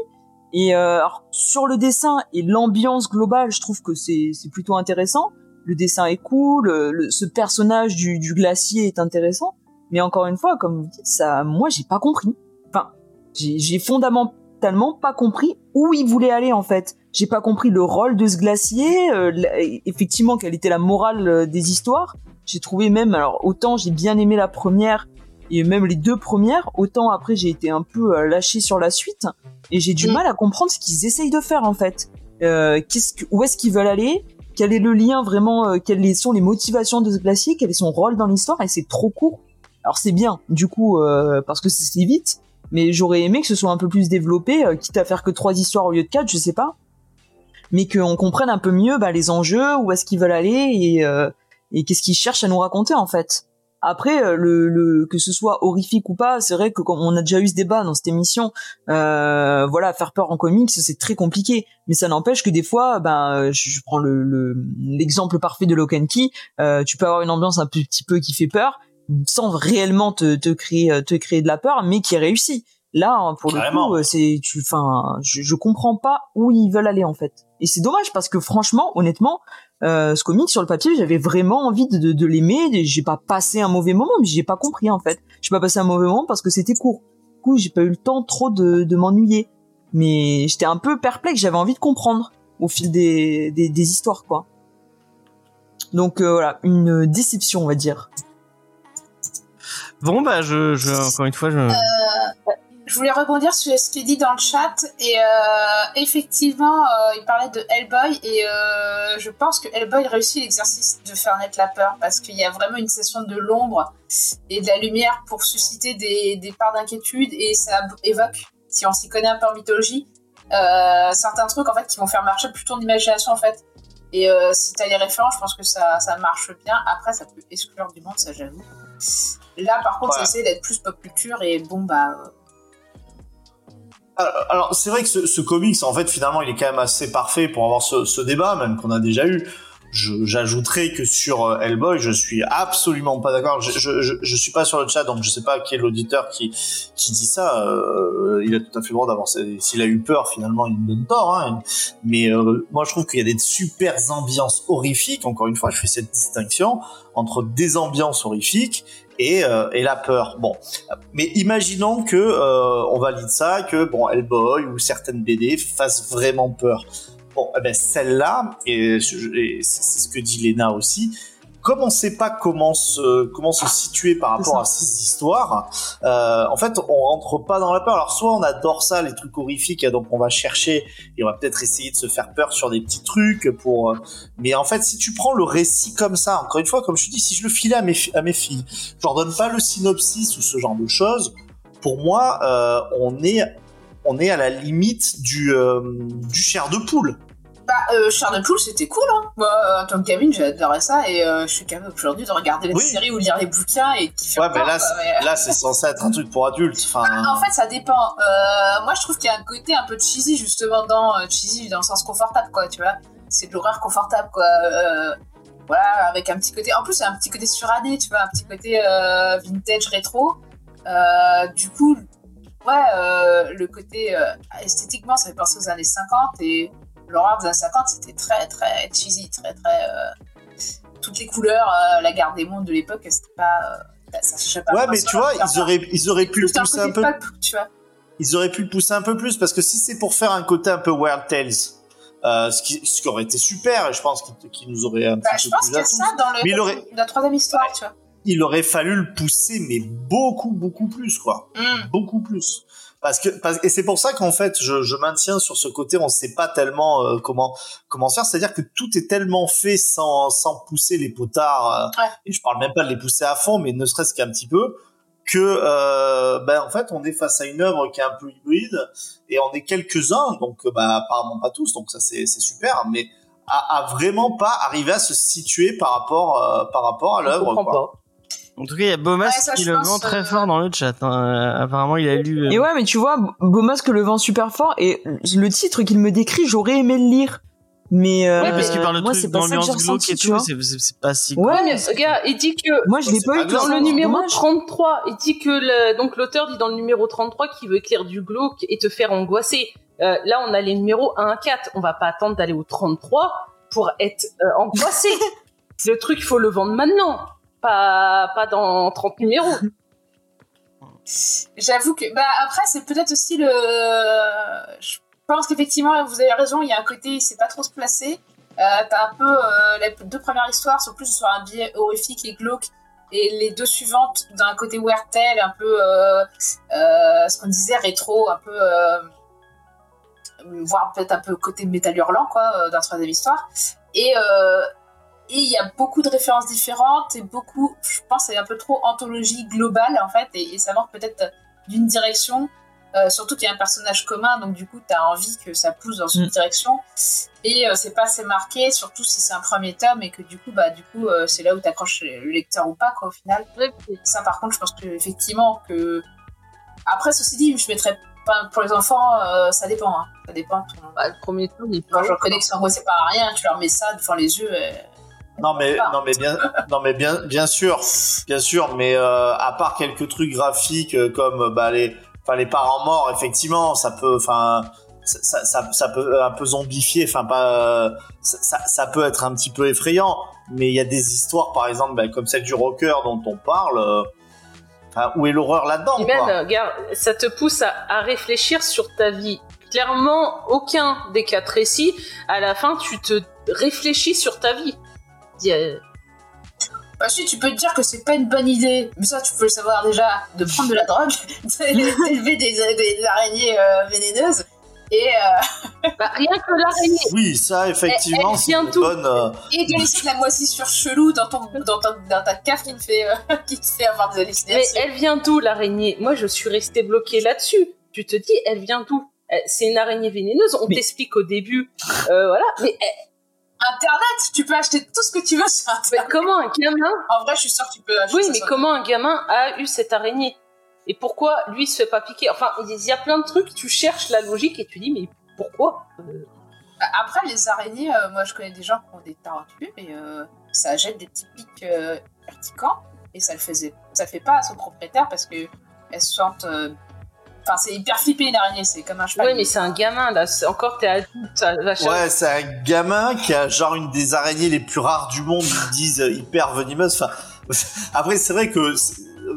Et euh, alors, sur le dessin et l'ambiance globale, je trouve que c'est c'est plutôt intéressant. Le dessin est cool, le- ce personnage du, du glacier est intéressant. Mais encore une fois, comme vous dites, ça, moi, j'ai pas compris. Enfin, j'ai fondamentalement pas compris où il voulait aller en fait. J'ai pas compris le rôle de ce glacier, euh, effectivement quelle était la morale euh, des histoires. J'ai trouvé même, alors autant j'ai bien aimé la première, et même les deux premières, autant après j'ai été un peu euh, lâché sur la suite et j'ai du Mm. mal à comprendre ce qu'ils essayent de faire en fait. Euh, qu'est-ce que, où est-ce qu'ils veulent aller? Quel est le lien vraiment euh, Quelles sont les motivations de ce glacier Quel est son rôle dans l'histoire Et c'est trop court. Alors c'est bien, du coup, euh, parce que c'est vite, mais j'aurais aimé que ce soit un peu plus développé, euh, quitte à faire que trois histoires au lieu de quatre, je sais pas. Mais qu'on comprenne un peu mieux bah, les enjeux, où est-ce qu'ils veulent aller et, et qu'est-ce qu'ils cherchent à nous raconter en fait. Après, euh, le, le que ce soit horrifique ou pas, c'est vrai que comme on a déjà eu ce débat dans cette émission. Euh, voilà, faire peur en comics, c'est très compliqué. Mais ça n'empêche que des fois, ben, je, prends le le- l'exemple parfait de Lock and Key. euh, tu peux avoir une ambiance un petit peu qui fait peur, sans réellement te, te créer euh, te créer de la peur, mais qui est réussi. Là, hein, pour le coup, euh, c'est tu, enfin, je, je comprends pas où ils veulent aller en fait. Et c'est dommage parce que franchement, honnêtement, euh, ce comic sur le papier, j'avais vraiment envie de, de, de l'aimer. J'ai pas passé un mauvais moment, mais j'ai pas compris en fait. J'ai pas passé un mauvais moment parce que c'était court. Du coup, j'ai pas eu le temps trop de, de m'ennuyer. Mais j'étais un peu perplexe. J'avais envie de comprendre au fil des, des, des histoires, quoi. Donc euh, voilà, une déception, on va dire. Bon, bah, je, je, encore une fois, je. Je voulais rebondir sur ce qui est dit dans le chat et euh, effectivement, euh, il parlait de Hellboy et euh, je pense que Hellboy réussit l'exercice de faire naître la peur parce qu'il y a vraiment une session de l'ombre et de la lumière pour susciter des, des parts d'inquiétude et ça évoque, si on s'y connaît un peu en mythologie, euh, certains trucs en fait qui vont faire marcher plus ton imagination en fait. Et euh, si t'as les références, je pense que ça, ça marche bien. Après, ça peut exclure du monde, ça j'avoue. Là, par contre, Ouais. ça essaie d'être plus pop culture et bon bah. euh, Alors, alors, c'est vrai que ce, ce comics, en fait, finalement, il est quand même assez parfait pour avoir ce, ce débat, même qu'on a déjà eu. J'ajouterais que sur euh, Hellboy, je suis absolument pas d'accord. Je, je, je, suis pas sur le chat, donc je sais pas qui est l'auditeur qui, qui dit ça. Euh, il a tout à fait le droit d'avoir. S'il a eu peur, finalement, il me donne tort. Hein. Mais euh, moi, je trouve qu'il y a des super ambiances horrifiques. Encore une fois, je fais cette distinction entre des ambiances horrifiques et, euh, et la peur. Bon, mais imaginons que euh, on valide ça, que bon Hellboy ou certaines BD fassent vraiment peur. Bon, eh ben celle-là, et, et c'est ce que dit Lena aussi. Comme on sait pas comment se comment se situer par rapport à ces histoires, euh, en fait, on rentre pas dans la peur. Alors soit on adore ça, les trucs horrifiques, donc on va chercher et on va peut-être essayer de se faire peur sur des petits trucs pour. euh, Mais en fait, si tu prends le récit comme ça, encore une fois, comme je te dis, si je le filais à mes fi- à mes filles, je leur donne pas le synopsis ou ce genre de choses. Pour moi, euh, on est on est à la limite du euh, du chair de poule. Bah, euh, Poule, c'était cool, hein. Moi, euh, en tant que gamine, j'adorais ça et euh, je suis capable aujourd'hui de regarder la Oui. série ou lire les bouquins et kiffer Ouais, mais là, mais- là, c'est censé être un truc pour adultes. Enfin, En fait, ça dépend. Euh, moi, je trouve qu'il y a un côté un peu cheesy, justement, dans cheesy, dans le sens confortable, quoi, tu vois. C'est de l'horreur confortable, quoi. Voilà, avec un petit côté. En plus, c'est un petit côté suranné, tu vois, un petit côté vintage rétro. Du coup, ouais, le côté esthétiquement, ça fait penser aux années 50 et l'horreur des années 50, c'était très, très cheesy, très, très. euh, toutes les couleurs, euh, la garde des mondes de l'époque, c'était pas. euh, ça cherchait pas ouais, mais tu vois, ils auraient ils auraient pu le dans pousser un peu. pulp, tu vois. Ils auraient pu le pousser un peu plus parce que si c'est pour faire un côté un peu Weird Tales, euh, ce, qui, ce qui aurait été super, et je pense qu'il nous aurait un Bah, petit je peu pense qu'il y a ça dans le, il aurait- la troisième histoire, tu vois. il aurait fallu le pousser, mais beaucoup, beaucoup plus, quoi. Mm. Beaucoup plus. Parce que, parce- et c'est pour ça qu'en fait, je, je maintiens sur ce côté, on sait pas tellement euh, comment comment faire. C'est-à-dire que tout est tellement fait sans sans pousser les potards. euh, Ouais. Et je parle même pas de les pousser à fond, mais ne serait-ce qu'un petit peu. Que, euh, ben en fait, on est face à une œuvre qui est un peu hybride et on est quelques-uns, donc euh, bah apparemment pas tous, donc ça c'est c'est super, mais à, à vraiment pas arriver à se situer par rapport euh, par rapport à l'œuvre. En tout cas, il y a Ouais, ça, qui le vend très euh, fort dans le chat. hein. Euh, Apparemment, il a lu. euh, Et ouais, mais tu vois, Bomasque le vend super fort et le titre qu'il me décrit, j'aurais aimé le lire. Mais euh, Ouais, parce qu'il parle de moi, trucs c'est pas ça que j'ai d'ambiance glauque et tout, c'est c'est- c'est pas si Ouais, Ouais, mais regarde, il dit que Moi, je l'ai pas pas eu dans le numéro dommage. 33, il dit que le- donc l'auteur dit dans le numéro 33 qu'il veut écrire du glauque et te faire angoisser. Euh, là, on a les numéros 1 à 4. On va pas attendre d'aller au 33 pour être euh, angoissé. le truc, il faut le vendre maintenant, pas pas dans 30 numéros. J'avoue que, bah, après, c'est peut-être aussi le. Je pense qu'effectivement, vous avez raison, il y a un côté, il sait pas trop se placer. Euh, T'as un peu. euh, les deux premières histoires sont plus sur un biais horrifique et glauque. et les deux suivantes d'un côté Weirtel, un peu euh, euh, ce qu'on disait rétro, un peu euh, voire peut-être un peu côté métal hurlant quoi, euh, d'un troisième histoire. Et euh, et il y a beaucoup de références différentes et beaucoup, je pense, c'est un peu trop anthologie globale en fait, et, et ça manque peut-être d'une direction. Euh, surtout qu'il y a un personnage commun, donc du coup, tu as envie que ça pousse dans une Mm. direction. Et euh, c'est pas assez marqué, surtout si c'est un premier tome et que du coup, bah, du coup, euh, c'est là où t'accroches le lecteur ou pas, quoi, au final. Ça, par contre, je pense que effectivement que. Après, ceci dit, je mettrais pas pour les enfants, ça dépend. Hein. Ça dépend. ton- Bah, le premier tour, il pas je reconnais que c'est angoissé par rien, tu leur mets ça devant les yeux. Non mais Ah. non mais bien non mais bien bien sûr bien sûr mais euh, à part quelques trucs graphiques euh, comme bah les enfin les parents morts effectivement ça peut enfin ça, ça, ça, ça peut un peu zombifier enfin pas euh, ça, peut être un petit peu effrayant mais il y a des histoires par exemple bah, comme celle du rocker dont on parle euh, enfin, où est l'horreur là-dedans euh, regarde, ça te pousse à, à réfléchir sur ta vie. Clairement, aucun des quatre récits, à la fin, tu te réfléchis sur ta vie. Bah si, tu peux te dire que c'est pas une bonne idée, mais ça tu peux le savoir déjà, de prendre de la drogue, d'élever des, des araignées euh, vénéneuses, et, euh, bah, rien que l'araignée. oui ça effectivement Elle- elle c'est vient une d'où bonne euh, et de laisser de la moisissure chelou dans, ton, dans, ton- dans ta cave qui te fait, euh, qui te fait avoir des Mais hallucinations. elle vient d'où l'araignée? Moi, je suis restée bloquée là-dessus. Tu te dis, elle vient d'où? C'est une araignée vénéneuse. On Mais- t'explique au début, euh, voilà. Mais, eh, Internet, tu peux acheter tout ce que tu veux sur mais Internet. comment un gamin En vrai, je suis sûre que tu peux acheter Oui, mais comment un gamin a eu cette araignée? Et pourquoi lui se fait pas piquer? Enfin, il y a plein de trucs. Tu cherches la logique et tu dis, mais pourquoi? Euh, Après, les araignées, euh, moi je connais des gens qui ont des tarentules et euh, ça jette des petits pics euh, et ça le faisait, ça le fait pas à son propriétaire parce que elles se sentent. Enfin, c'est hyper flippé une araignée, c'est comme un cheval. Oui, mais c'est un gamin là. C'est- Encore, t'es adulte. Ça va Ouais, c'est un gamin qui a genre une des araignées les plus rares du monde, ils disent euh, hyper venimeuses. Enfin, après, c'est vrai que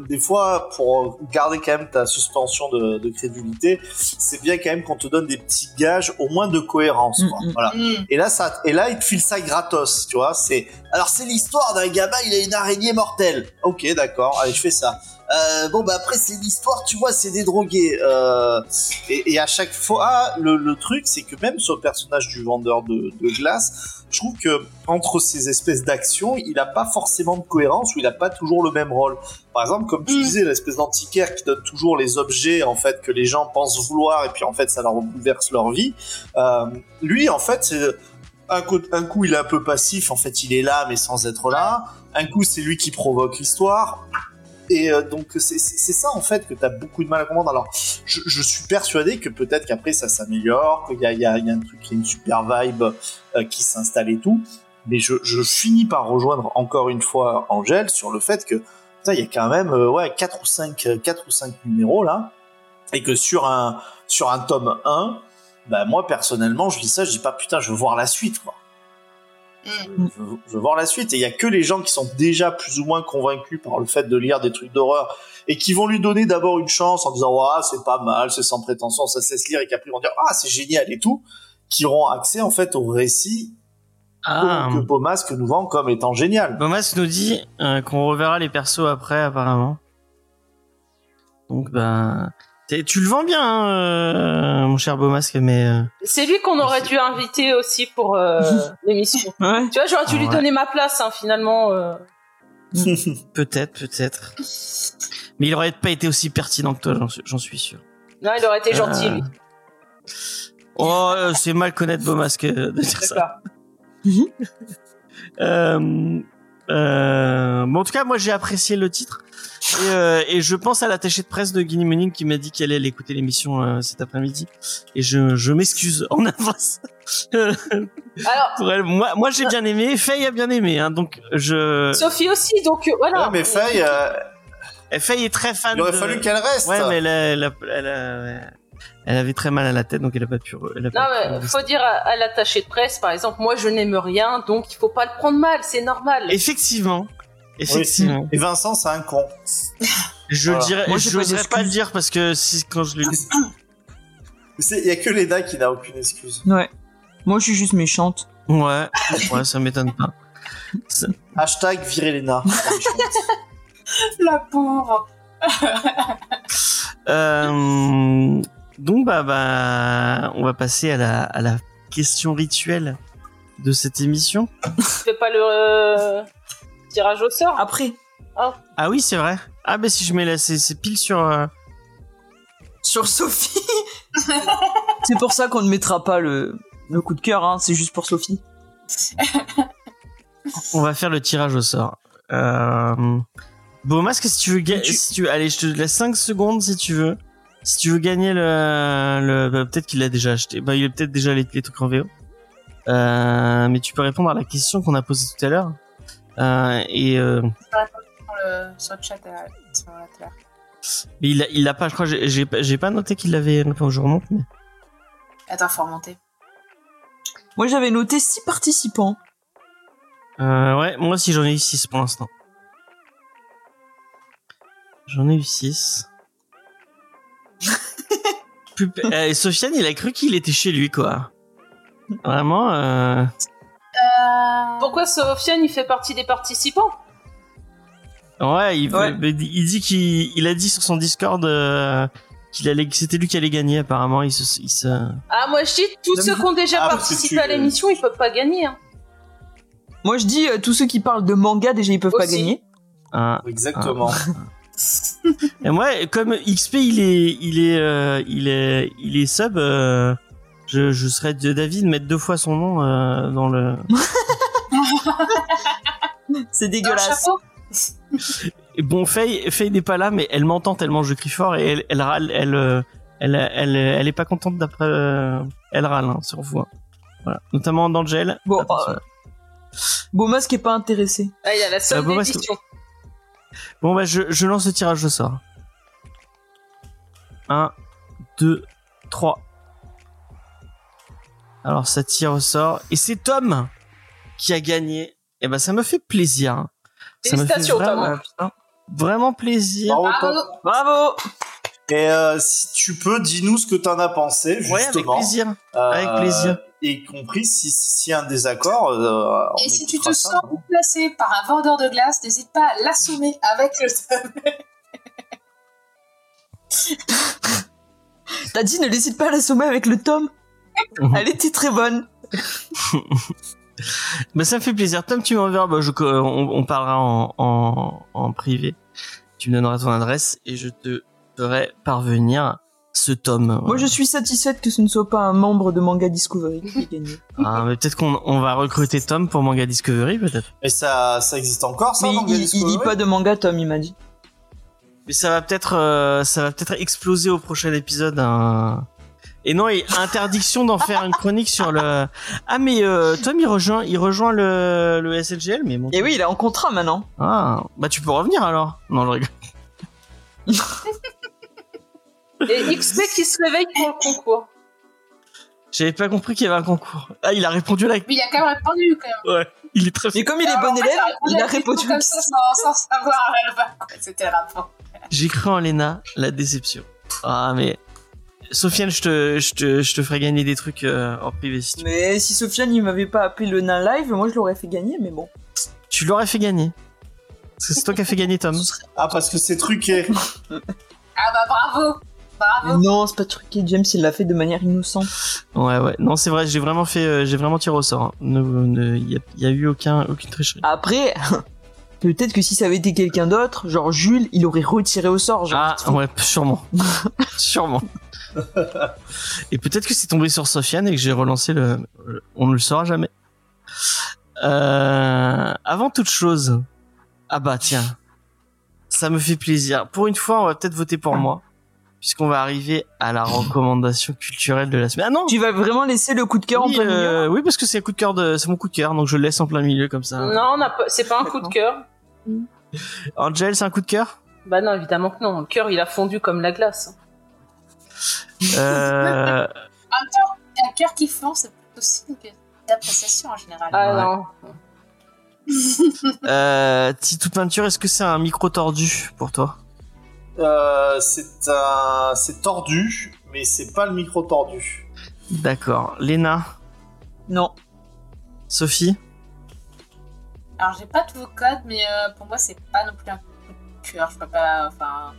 des fois, pour garder quand même ta suspension de, de crédulité, c'est bien quand même qu'on te donne des petits gages, au moins de cohérence. Quoi. Mm, mm. Voilà. Mm. Et là, ça, et là, il te file ça gratos, tu vois. C'est, alors c'est l'histoire d'un gamin, il a une araignée mortelle. Ok, d'accord. Allez, je fais ça. Euh, bon, bah après, c'est l'histoire, tu vois, c'est des drogués. Euh, et, et à chaque fois, le, le truc, c'est que même sur le personnage du vendeur de, de glace, je trouve que entre ces espèces d'actions, il n'a pas forcément de cohérence ou il n'a pas toujours le même rôle. Par exemple, comme tu Mm. disais, l'espèce d'antiquaire qui donne toujours les objets en fait que les gens pensent vouloir et puis en fait ça leur bouleverse leur vie. Euh, lui, en fait, c'est un coup, un coup il est un peu passif, en fait il est là mais sans être là. Un coup c'est lui qui provoque l'histoire. Et euh, donc c'est ça en fait que tu as beaucoup de mal à comprendre. Alors je, suis persuadé que peut-être qu'après ça s'améliore, qu'il y a, un truc, il y a une super vibe euh, qui s'installe et tout. Mais je, finis par rejoindre encore une fois Angèle sur le fait que il y a quand même euh, ouais, 4 ou 5 quatre ou cinq numéros là. Et que sur un, sur un tome 1, bah moi personnellement je dis ça, je dis pas putain je veux voir la suite quoi. Mm. Je, veux- je voir la suite et il y a que les gens qui sont déjà plus ou moins convaincus par le fait de lire des trucs d'horreur et qui vont lui donner d'abord une chance en disant ouais c'est pas mal, c'est sans prétention, ça cesse lire et qu'après ils vont dire ah c'est génial et tout, qui auront accès en fait au récit Ah, que Pomasque nous vend comme étant génial. Bomas nous dit euh, qu'on reverra les persos après, apparemment. Donc, ben. t'es- Tu le vends bien, hein, euh, mon cher Bomasque, mais. euh, C'est lui qu'on aurait dû inviter aussi pour euh, l'émission. Ouais. Tu vois, j'aurais dû lui Ouais. donner ma place, hein, finalement. euh. Peut-être, peut-être. Mais il aurait pas été aussi pertinent que toi, j'en suis- sûr. Non, il aurait été gentil, Euh, lui. Oh, c'est mal connaître Bomasque euh, de dire ça. Euh, bon, en tout cas, moi, j'ai apprécié le titre. Et, euh, et je pense à l'attaché de presse de Guinea Morning qui m'a dit qu'elle allait écouter l'émission euh, cet après-midi. Et je, je m'excuse en avance. Alors, Pour elle. Moi, moi j'ai bien aimé. Faye a bien aimé. Hein, donc, je. Sophie aussi, donc euh, voilà. Ouais, mais Faye, euh, Faye est très fan. il aurait de- fallu qu'elle reste. Ouais, mais elle, a- elle, a- elle, a- elle avait très mal à la tête, donc elle a pas pu. Elle a Non, pas mais pu- faut dire à, à l'attaché de presse, par exemple, moi je n'aime rien, donc il faut pas le prendre mal, c'est normal. Effectivement. Effectivement. Et Vincent, c'est un con. Je Voilà. dirais, Moi, je n'oserais pas le dire parce que si, quand je le dis. C'est- Il y a que Leda qui n'a aucune excuse. Ouais. Moi, je suis juste méchante. Ouais, ouais, ça m'étonne pas. Ça- Hashtag virer Lena. La pauvre. Euh, donc bah bah, on va passer à la, à la question rituelle de cette émission. Tu fais pas le euh, tirage au sort Après, Ah oui, c'est vrai. Ah bah si je mets là, c'est pile sur. euh, sur Sophie. c'est pour ça qu'on ne mettra pas le, le coup de cœur, hein, c'est juste pour Sophie. On va faire le tirage au sort. Euh... Bon, masque, si tu veux gagner, Tu- si tu allez, je te laisse 5 secondes si tu veux. Si tu veux gagner le, le... bah, peut-être qu'il l'a déjà acheté. Bah, il a peut-être déjà les, les trucs en VO. Euh... Mais tu peux répondre à la question qu'on a posée tout à l'heure. Euh, et euh... Sur le, sur le chat euh, mais il, a- il l'a pas, je crois, j'ai- j'ai pas- noté qu'il l'avait noté au jour monte, mais Attends, faut remonter. Moi j'avais noté 6 participants. euh, ouais, moi aussi j'en ai eu 6 pour l'instant. J'en ai eu 6. Et Sofiane, il a cru qu'il était chez lui, quoi. Vraiment, euh... Euh... Pourquoi Sofiane il fait partie des participants? Ouais, il, Ouais. mais il dit qu'il il a dit sur son Discord euh, qu'il allait, que c'était lui qui allait gagner. Apparemment, il se, il se... Ah moi je dis tous Non, ceux qui ont déjà Ah, participé tu- à l'émission ils peuvent pas gagner. Hein. Moi je dis, euh, tous ceux qui parlent de manga, déjà ils peuvent pas gagner. Ah. Exactement. Et moi, comme XP, il est, il est, euh, il est, il est sub. euh, je, je serais de David mettre deux fois son nom euh, dans le. C'est dégueulasse. Et bon, Faye, Faye n'est pas là, mais elle m'entend tellement je crie fort et elle, elle râle, elle, elle, elle, elle est pas contente d'après. euh, elle râle hein, sur vous. hein. Voilà. Notamment d'Angel. Bon, euh, Beaumas qui est pas intéressé. Ah, il y a la seule Ah, bon, bah je, je lance le tirage au sort. 1, 2, 3. Alors ça tire au sort. Et c'est Tom qui a gagné. Et ben ça me fait plaisir. Ça me fait Félicitations, Tom. vraiment, vraiment plaisir. Bravo, Bravo. Tom. Bravo Et euh, si tu peux, dis-nous ce que t'en as pensé, justement. Ouais, avec plaisir. Euh, avec plaisir. Y compris si s'il y a un désaccord. euh, Et si tu te ça. sens déplacé par un vendeur de glace, n'hésite pas à l'assommer avec le T'as dit ne l'hésite pas à l'assommer avec le tome Mhm. Elle était très bonne. Bah ça me fait plaisir. Tom, tu m'enverras. Bah, je, on, on parlera en, en, en privé. Tu me donneras ton adresse et je te ferai parvenir ce tome. Moi je suis satisfaite que ce ne soit pas un membre de Manga Discovery qui ait gagné. Ah, mais peut-être qu'on on va recruter Tom pour Manga Discovery, peut-être. Et ça, ça existe encore, ça Mais dans il, il, Discovery lit pas de manga, Tom, il m'a dit. Mais ça va peut-être, euh, ça va peut-être exploser au prochain épisode. un- Et non, et interdiction d'en faire une chronique sur le. Ah, mais euh, Tom, il rejoint, il rejoint le, le SLGL, mais bon. Et oui, il est en contrat maintenant. Ah, bah tu peux revenir alors. Non, je rigole. Et XP qui se réveille pour le concours. J'avais pas compris qu'il y avait un concours. Ah, il a répondu là. Mais il a quand même répondu quand même. Ouais, il est très. Mais comme il est bon élève, il a à la question répondu. comme ça sans, sans savoir elle va. C'était le rapport. J'ai cru en Lena, la déception. Ah, mais. Sofiane, je te, je te, je te ferai gagner des trucs euh, en privé si tu Mais si Sofiane il m'avait pas appelé le nain live, moi je l'aurais fait gagner, mais bon. Tu l'aurais fait gagner. Parce que c'est toi qui as fait gagner Tom. Ah, parce que c'est truqué. Ah bah bravo. Bravo. Non, c'est pas truqué, James il l'a fait de manière innocente. Ouais, ouais. Non, c'est vrai, j'ai vraiment fait, euh, j'ai vraiment tiré au sort. hein. Il y, a, il y a eu aucun, aucune tricherie. Après, peut-être que si ça avait été quelqu'un d'autre, genre Jules, il aurait retiré au sort. Genre, Ah, ouais, sûrement. sûrement. Et peut-être que c'est tombé sur Sofiane et que j'ai relancé le. On ne le saura jamais. Euh, avant toute chose. Ah bah tiens. Ça me fait plaisir. Pour une fois, on va peut-être voter pour moi. Puisqu'on va arriver à la recommandation culturelle de la semaine. Ah non Tu vas vraiment laisser le coup de cœur en oui, plein milieu euh, oui, parce que c'est un coup de cœur de, c'est mon coup de cœur, donc je le laisse en plein milieu comme ça. Non, on a pas- c'est pas un coup de cœur. Angel, c'est un coup de cœur? Bah non, évidemment que non. Le cœur, il a fondu comme la glace. euh, En un cœur qui fond, c'est aussi une d'appréciation en général. Ah Ouais. non. euh, Titou Peinture, est-ce que c'est un micro tordu pour toi? Euh, c'est un, c'est tordu, mais c'est pas le micro tordu. D'accord. Léna, Non. Sophie Alors j'ai pas tous vos codes, mais euh, pour moi c'est pas non plus un coup de cœur. Je peux pas. Enfin.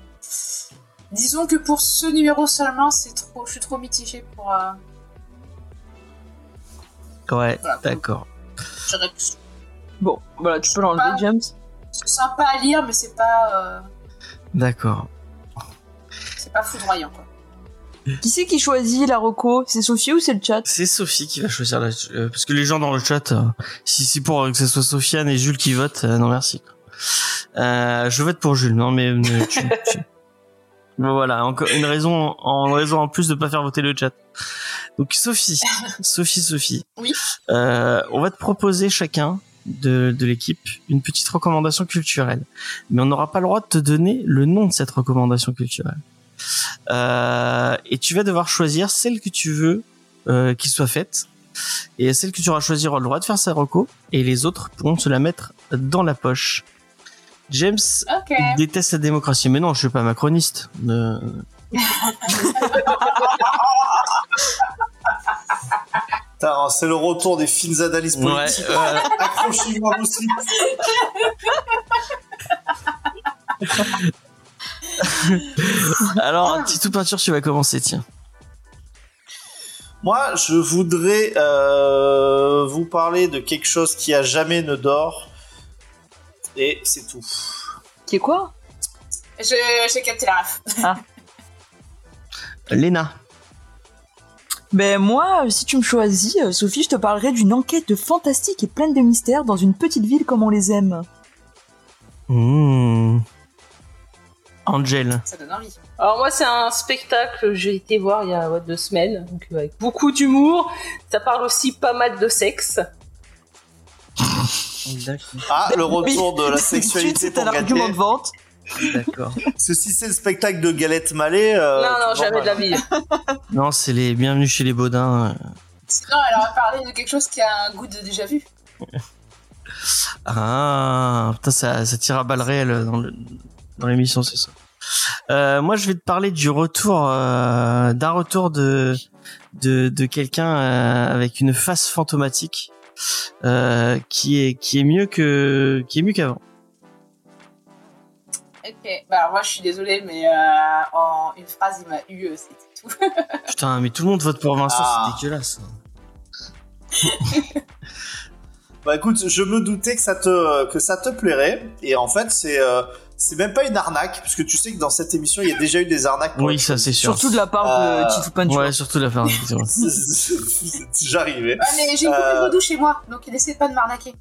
Disons que pour ce numéro seulement, c'est trop. Je suis trop mitigée pour. euh, Ouais, Voilà. d'accord. Bon, voilà, tu peux l'enlever, Pas- James. C'est sympa à lire, mais c'est pas. D'accord. C'est pas foudroyant, quoi. Qui c'est qui choisit la reco? C'est Sophie ou c'est le chat? C'est Sophie qui va choisir la... euh, parce que les gens dans le chat, euh, si c'est pour que ce soit Sofiane et Jules qui votent, euh, non merci. Euh, je vote pour Jules, non mais euh, tu- tu- Bon, voilà, encore une raison en raison en plus de pas faire voter le chat. Donc Sophie, Sophie, Sophie. Oui. Euh, on va te proposer chacun de, de l'équipe une petite recommandation culturelle, mais on n'aura pas le droit de te donner le nom de cette recommandation culturelle. Euh, et tu vas devoir choisir celle que tu veux euh, qui soit faite. Et celle que tu auras choisi aura le droit de faire sa reco, et les autres pourront se la mettre dans la poche. James déteste la démocratie, mais non, je suis pas macroniste. Euh, c'est le retour des fines analyses Ouais, politiques. euh, Accrochez-moi aussi. alors, Titou Peinture, tu vas commencer, tiens. Moi, je voudrais euh, vous parler de quelque chose qui a jamais ne dort. Et c'est tout. Qui est quoi? Je- J'ai capté la ref. Léna. Ben moi, si tu me choisis, euh, Sophie, je te parlerai d'une enquête fantastique et pleine de mystères dans une petite ville comme on les aime. Mmh. Angel. Ça donne envie. Alors moi c'est un spectacle que j'ai été voir il y a ouais, deux semaines, donc euh, avec beaucoup d'humour. Ça parle aussi pas mal de sexe. Ah, le retour de la sexualité c'est un argument de vente. D'accord. Ceci, c'est le spectacle de Galette Mallet. euh, non non jamais de la vie. Non, c'est les bienvenus chez les Baudins. Sinon, elle aurait parlé de quelque chose qui a un goût de déjà vu. Ah, putain, ça, ça tire à balles réelles dans l'émission, c'est ça. Euh, moi, je vais te parler du retour, euh, d'un retour de de, de quelqu'un euh, avec une face fantomatique, euh, qui est qui est mieux que qui est mieux qu'avant. Ok. Bah, alors moi, je suis désolée, mais euh, en une phrase, il m'a eu, euh, c'était tout. Putain, mais tout le monde vote pour Vincent, Ah. c'est dégueulasse. Bah écoute, je me doutais que ça te que ça te plairait et en fait c'est euh, c'est même pas une arnaque puisque tu sais que dans cette émission il y a déjà eu des arnaques. pour Oui, ça c'est sûr. Surtout de la part Euh, de Titou Peinture. Ouais, surtout la fin. effectivement. J'arrivais. Ah, mais j'ai une copine Euh. vaudou chez moi, donc n'essaie pas de m'arnaquer.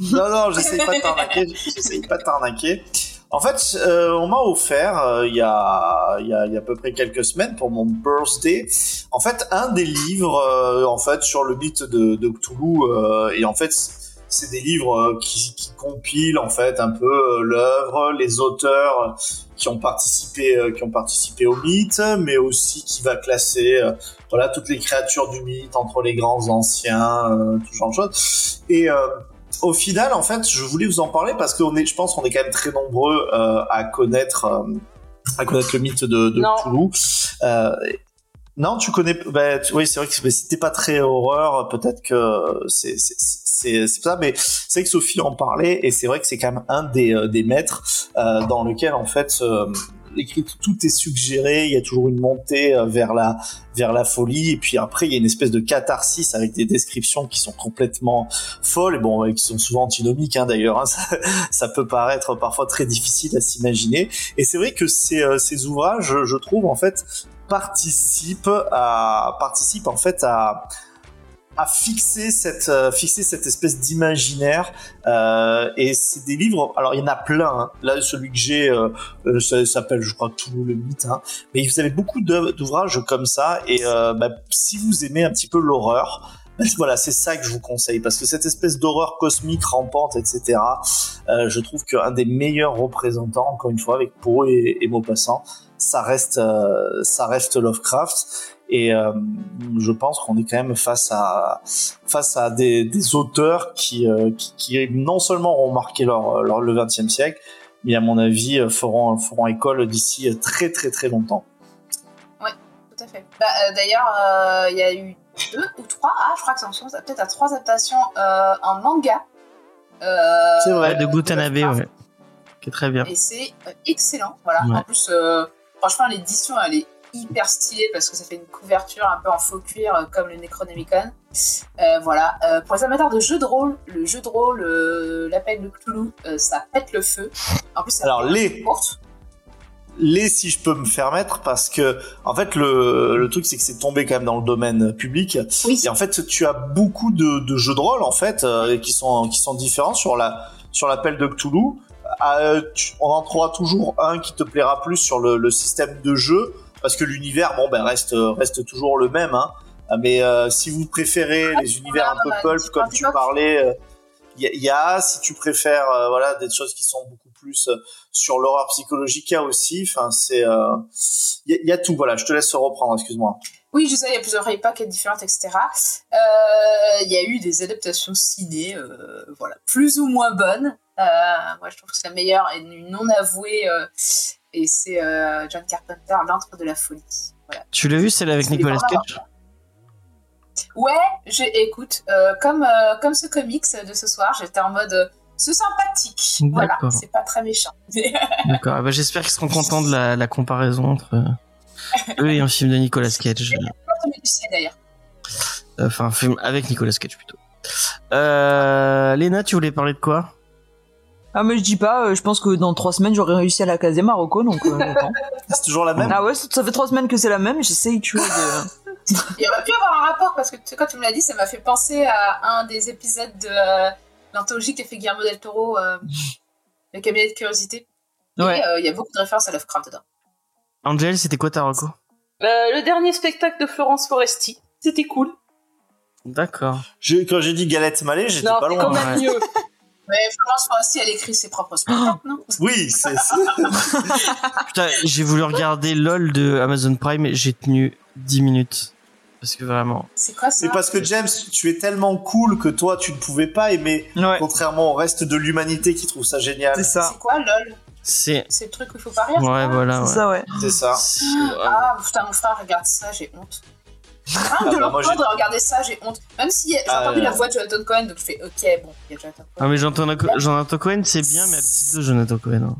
Non, non, j'essaye pas de t'arnaquer. J'essaye pas de t'arnaquer. En fait, euh, on m'a offert euh, il y, a, il y, a, il y a à peu près quelques semaines pour mon birthday, en fait, un des livres euh, en fait sur le mythe de, de Cthulhu. euh, et en fait, c'est des livres euh, qui, qui compilent en fait un peu euh, l'œuvre, les auteurs qui ont participé, qui ont participé au mythe, mais aussi qui va classer voilà toutes les créatures du mythe entre les grands anciens, tout genre de choses. Et au final, en fait, je voulais vous en parler parce qu'on est, je pense qu'on est quand même très nombreux euh, à connaître, euh, à connaître le mythe de, de Non. Cthulhu. Euh, non, tu connais. Bah, tu- oui, c'est vrai que t'es pas très horreur, peut-être que c'est ça. Mais c'est que Sophie en parlait et c'est vrai que c'est quand même un des des maîtres dans lequel en fait l'écrit tout est suggéré. Il y a toujours une montée euh, vers la vers la folie et puis après il y a une espèce de catharsis avec des descriptions qui sont complètement folles et bon, euh, qui sont souvent antinomiques hein, d'ailleurs. hein. ça, ça peut paraître parfois très difficile à s'imaginer. Et c'est vrai que ces, euh, ces ouvrages, je, je trouve en fait, participent à participent en fait à à fixer cette euh, fixer cette espèce d'imaginaire euh, et c'est des livres alors il y en a plein hein. là celui que j'ai euh, euh, ça s'appelle je crois tout le mythe hein. mais vous avez beaucoup d'ouvrages comme ça et euh, bah, si vous aimez un petit peu l'horreur voilà, c'est ça que je vous conseille parce que cette espèce d'horreur cosmique rampante, etc. euh, je trouve qu'un des meilleurs représentants, encore une fois, avec Poe et, et Maupassant, ça reste, euh, ça reste Lovecraft. Et euh, je pense qu'on est quand même face à face à des, des auteurs qui, euh, qui, qui non seulement ont marqué leur, leur le XXe siècle, mais à mon avis euh, feront feront école d'ici très très très longtemps. Tout à fait. Bah, euh, D'ailleurs, euh, il y a eu deux ou trois, ah, je crois que c'est en ce moment, peut-être à trois adaptations euh, en manga. Euh, C'est vrai. De Gutanabe, ouais. qui est très bien. Et c'est euh, excellent. Voilà. Ouais. En plus, euh, franchement, l'édition, elle est hyper stylée parce que ça fait une couverture un peu en faux cuir euh, comme le Necronomicon. Euh, voilà. Euh, pour les amateurs de jeux de rôle, le jeu de rôle, euh, l'appel de Cthulhu, ça pète le feu. En plus, ça Alors, les- courte. les si je peux me permettre parce que en fait le, le truc c'est que c'est tombé quand même dans le domaine public Oui. et en fait tu as beaucoup de, de jeux de rôle en fait qui sont qui sont différents sur la sur l'appel de Cthulhu tu- on en trouvera toujours un qui te plaira plus sur le, le système de jeu parce que l'univers bon ben reste reste toujours le même hein. mais euh, si vous préférez les univers un peu pulp comme tu parlais euh, il y, a- il y a si tu préfères euh, voilà des choses qui sont beaucoup plus euh, sur l'horreur psychologique il y a aussi enfin c'est euh, il y, a- il y a tout voilà je te laisse reprendre excuse-moi Oui, je sais, il y a plusieurs époques différentes, etc. Euh, Il y a eu des adaptations ciné, euh, voilà, plus ou moins bonnes. Euh, moi, je trouve que c'est la meilleure et non avouée, euh, et c'est euh, John Carpenter, L'antre de la folie. Voilà. Tu l'as vu celle avec Nicolas Cage? Ouais, j'ai, écoute, euh, comme, euh, comme ce comics de ce soir, j'étais en mode, c'est sympathique. Voilà, c'est pas très méchant. D'accord. Ah bah, J'espère qu'ils seront contents de la, la comparaison entre eux et un film de Nicolas Cage. d'ailleurs. Enfin, un film avec Nicolas Cage plutôt. Léna, tu voulais parler de quoi? Ah mais je dis pas, euh, je pense que dans trois semaines j'aurai réussi à la caser Marocco, donc euh, j'attends. c'est toujours la même Ah ouais, ça fait trois semaines que c'est la même, j'essaye tu vois de... Il aurait pu avoir un rapport parce que tu sais, quand tu me l'as dit, ça m'a fait penser à un des épisodes de euh, l'anthologie qu'a fait Guillermo del Toro, euh, le cabinet de curiosité. Et Ouais. euh, il y a beaucoup de références à Lovecraft dedans. Angel, c'était quoi ta reco? Euh, le dernier spectacle de Florence Foresti, c'était cool. D'accord. Je- quand j'ai dit galette malais j'étais Non, pas c'est loin quand même ouais. mieux. Mais Florence Foresti, elle écrit ses propres spectacles, non? Oui c'est c'est- Putain, j'ai voulu regarder LOL de Amazon Prime et j'ai tenu 10 minutes. Parce que vraiment. C'est quoi ça? Mais parce que James tu es tellement cool que toi tu ne pouvais pas aimer Ouais, contrairement au reste de l'humanité qui trouve ça génial c'est ça. C'est quoi, lol? C'est. C'est le truc où il faut pas rire c'est Ouais, ça? voilà. C'est Ouais. ça, ouais. c'est ça C'est- Ah, putain, mon frère regarde ça, j'ai honte. Rien Ah que de bah, l'entendre regarder ça, j'ai honte. Même si j'ai Ah, entendu ouais. la voix de Jonathan Cohen, donc je fais ok, bon, il y a Jonathan Cohen. Ah mais Jonathan, Jonathan Cohen c'est bien mais à petite dose Jonathan Cohen. hein.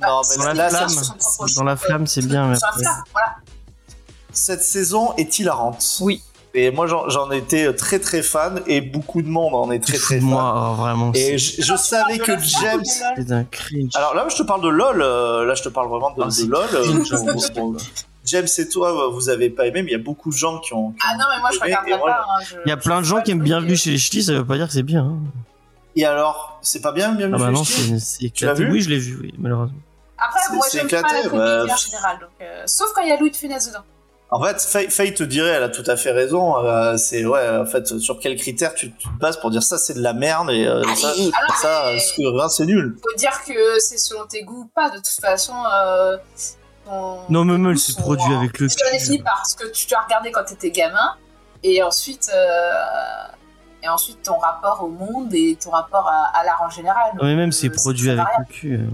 non c'est mais Dans la flamme, dans la flamme c'est bien mais flamme, voilà. cette saison est hilarante Oui. et moi j'en étais très très fan et beaucoup de monde en est très très fan moi, oh, vraiment. et je, je savais que James C'est un cringe. Alors là, je te parle de LOL. euh, Là, je te parle vraiment de, Ah, de LOL. Euh, James et toi, vous avez pas aimé, mais il y a beaucoup de gens qui ont. qui Ah ont non, mais moi je aimé, voilà. pas. hein, je- Il y a plein de gens qui aiment Bienvenue chez les Ch'tis, ça veut pas dire que c'est bien. hein. Et alors, c'est pas bien, bien Ah bah non, c'est c'est c'est Tu l'as vu Oui, je l'ai vu, oui, malheureusement. Après, c'est- moi c'est j'aime pas éclaté, la comédie bah, en général. Donc, euh, Sauf quand il y a Louis de Funès dedans. En fait, Faye, Faye te dirait, elle a tout à fait raison. euh, c'est ouais, en fait, sur quels critères tu te bases pour dire ça, c'est de la merde et euh, ça, alors, ce que rien, c'est nul. faut dire que c'est selon tes goûts ou pas. De toute façon, euh, ton- Non, même, goûts c'est sont, produit euh, avec le C'est défini cul. par ce que tu as regardé quand t'étais gamin, et ensuite, euh, et ensuite ton rapport au monde et ton rapport à, à l'art en général. Non, mais même Donc, c'est euh, produit avec variable. le cul. euh.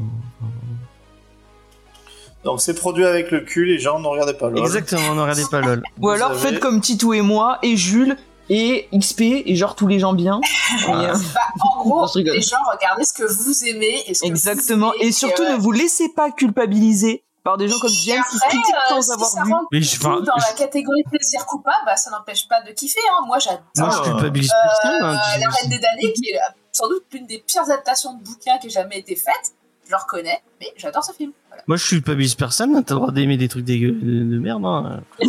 Donc c'est produit avec le cul, les gens ne regardaient pas LOL. Exactement, ne regardez pas LOL. Ou alors avez- faites comme Titou et moi, et Jules, et XP, et genre tous les gens bien. Et, euh, Bah, en gros, les gens regardez ce que vous aimez et ce que exactement. vous aimez, Et surtout, euh, ne vous laissez pas culpabiliser par des gens comme James qui après, critiquent euh, sans si avoir ça vu. Mais je- tout dans je- la catégorie plaisir coupable, bah, ça n'empêche pas de kiffer. Hein. Moi, j'adore Moi, je culpabilise euh, personne. hein, La je- Reine des damnés, qui est euh, sans doute l'une des pires adaptations de bouquins qui ait jamais été faite. Je le reconnais, mais j'adore ce film. Voilà. Moi, je culpabilise personne. hein, T'as le droit d'aimer des trucs dégueu- de, de merde. hein.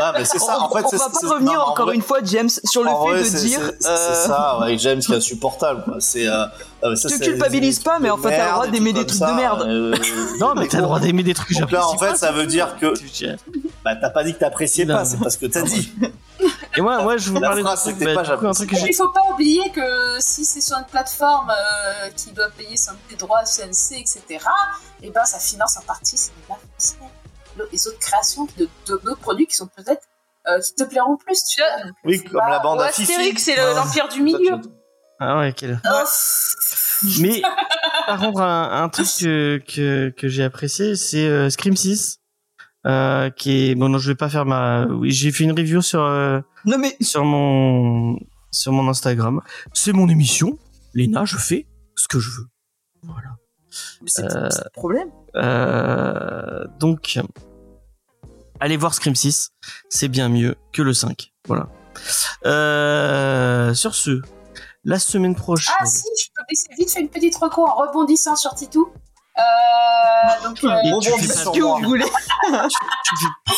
Ah, mais c'est ça. on, En fait, on c'est va pas revenir non, en encore vrai- une fois, James, sur le en fait vrai, de dire. c'est euh, ça, avec James qui est insupportable. Quoi. C'est. Euh, euh, ça, te c'est- culpabilise des pas, mais en fait, t'as le droit d'aimer des trucs de merde. euh, Non, mais t'as le droit d'aimer des trucs que Donc là, en fait, ça veut dire que bah, t'as pas dit que t'appréciais pas, c'est parce que t'as dit. Et moi, moi, je vous La parlais de c'était bah, pas du coup, un truc que il faut pas oublier que si c'est sur une plateforme euh, qui doit payer son des droits CNC, etc., et ben ça finance en partie ces Les autres créations de d'autres produits qui sont peut-être euh, qui te plairont plus, tu vois. donc, Oui, comme pas- la bande à. Astérix, c'est le- Ah. l'Empire du Milieu. Ah ouais, quel. Oh, Mais par contre, un, un truc que, que, que j'ai apprécié, c'est euh, Scream 6. Euh, qui est bon non je vais pas faire ma oui j'ai fait une review sur euh, Non, mais sur mon sur mon Instagram c'est mon émission Léna je fais ce que je veux voilà C'est Euh, c'est le problème. Euh, donc, allez voir Scream 6, c'est bien mieux que le 5. Voilà. Euh, sur ce, la semaine prochaine. Ah si, je peux laisser vite fait une petite reco en rebondissant sur Titou. Euh, donc, euh, Et tu fais pas que vous voulez. tu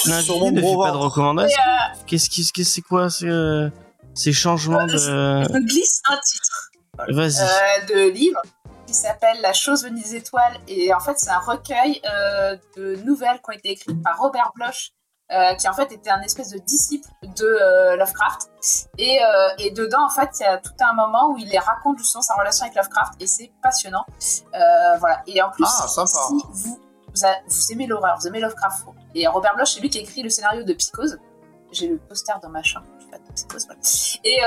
fais Sur l'invité ne fait pas de recommandations. euh, Qu'est-ce qu'est-ce- c'est quoi ces, euh, ces changements de. je glisse un titre Vas-y. euh, de livre qui s'appelle La chose venue des étoiles. Et en fait, c'est un recueil euh, de nouvelles qui ont été écrites par Robert Bloch, euh, qui en fait était un espèce de disciple de euh, Lovecraft. Et, euh, et dedans, en fait, il y a tout un moment où il les raconte justement sa relation avec Lovecraft. Et c'est passionnant. Voilà. Et en plus, Ah, si vous, vous, a- vous aimez l'horreur, vous aimez Lovecraft, et Robert Bloch, c'est lui qui a écrit le scénario de Psychose. J'ai le poster dans ma chambre. pas, de Psychose, voilà. Et,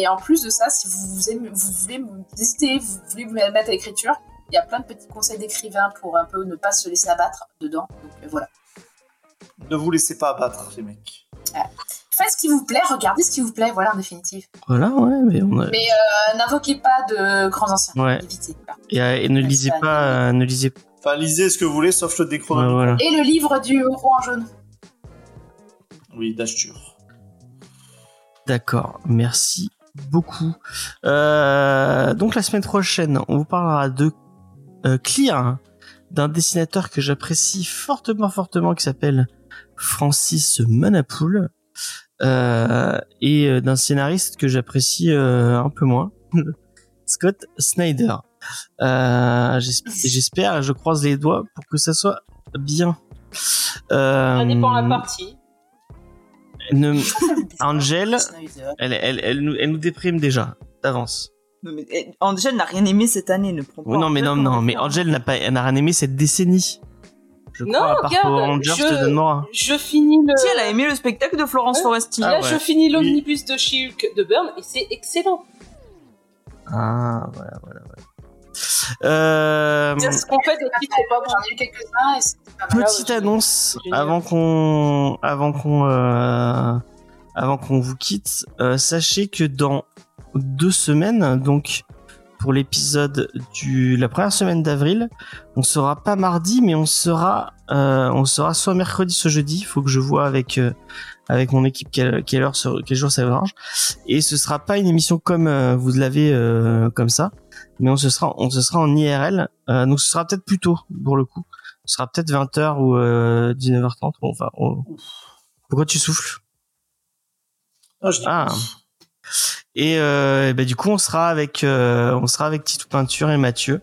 et en plus de ça, si vous, vous, aimez, vous voulez vous hésitez, vous voulez vous mettre à l'écriture, il y a plein de petits conseils d'écrivain pour un peu ne pas se laisser abattre dedans. Donc voilà. Ne vous laissez pas abattre, les mecs. Faites ce qui vous plaît, regardez ce qui vous plaît, voilà en définitive. Voilà, ouais, mais on a. Mais euh, n'invoquez pas de grands anciens. Ouais. Évitez. Et, euh, et ne lisez pas, euh, ne lisez Enfin, lisez ce que vous voulez, sauf le Ouais, voilà. Et le livre du roi en jaune. Oui, d'Ashtur. D'accord, merci beaucoup. Euh, donc la semaine prochaine, on vous parlera de euh, Clear, hein, d'un dessinateur que j'apprécie fortement, fortement, qui s'appelle Francis Manapoul, euh, et euh, d'un scénariste que j'apprécie euh, un peu moins, Scott Snyder. Euh, j'esp- J'espère, je croise les doigts pour que ça soit bien. Ça dépend la partie. ne- Angel, elle, elle, elle, nous, elle nous déprime déjà d'avance. Eh, Angel n'a rien aimé cette année, ne prends pas. Oui, non, mais non, non, mais. Angel n'a pas, n'a rien aimé cette décennie. Je Non, crois, à part regarde, Power Rangers je- Nora. Je finis le. Si, elle a aimé le spectacle de Florence Ouais. Foresti. Ah Là, ouais. je finis l'omnibus de She-Hulk de Burn et c'est excellent. Ah, voilà, voilà, voilà. Euh, Parce qu'en fait, le titre est pas bon. J'en ai eu quelques-uns et c'était pas mal. petite annonce génial. avant qu'on, avant qu'on, euh, avant qu'on vous quitte. Euh, sachez que dans deux semaines, donc pour l'épisode du la première semaine d'avril, on sera pas mardi, mais on sera, euh, on sera soit mercredi, soit jeudi. Il faut que je vois avec euh, avec mon équipe quelle, quelle heure, sur- quel jour ça arrange. Et ce sera pas une émission comme euh, vous l'avez euh, comme ça, mais on se sera, on se sera en IRL. Donc ce sera peut-être plus tôt pour le coup. Ce sera peut-être 20h ou euh, 19h30. Bon, enfin, on- pourquoi tu souffles? Ah, je Ah. Et euh, bah, du coup, on sera avec, euh, on sera avec Titou Peinture et Mathieu.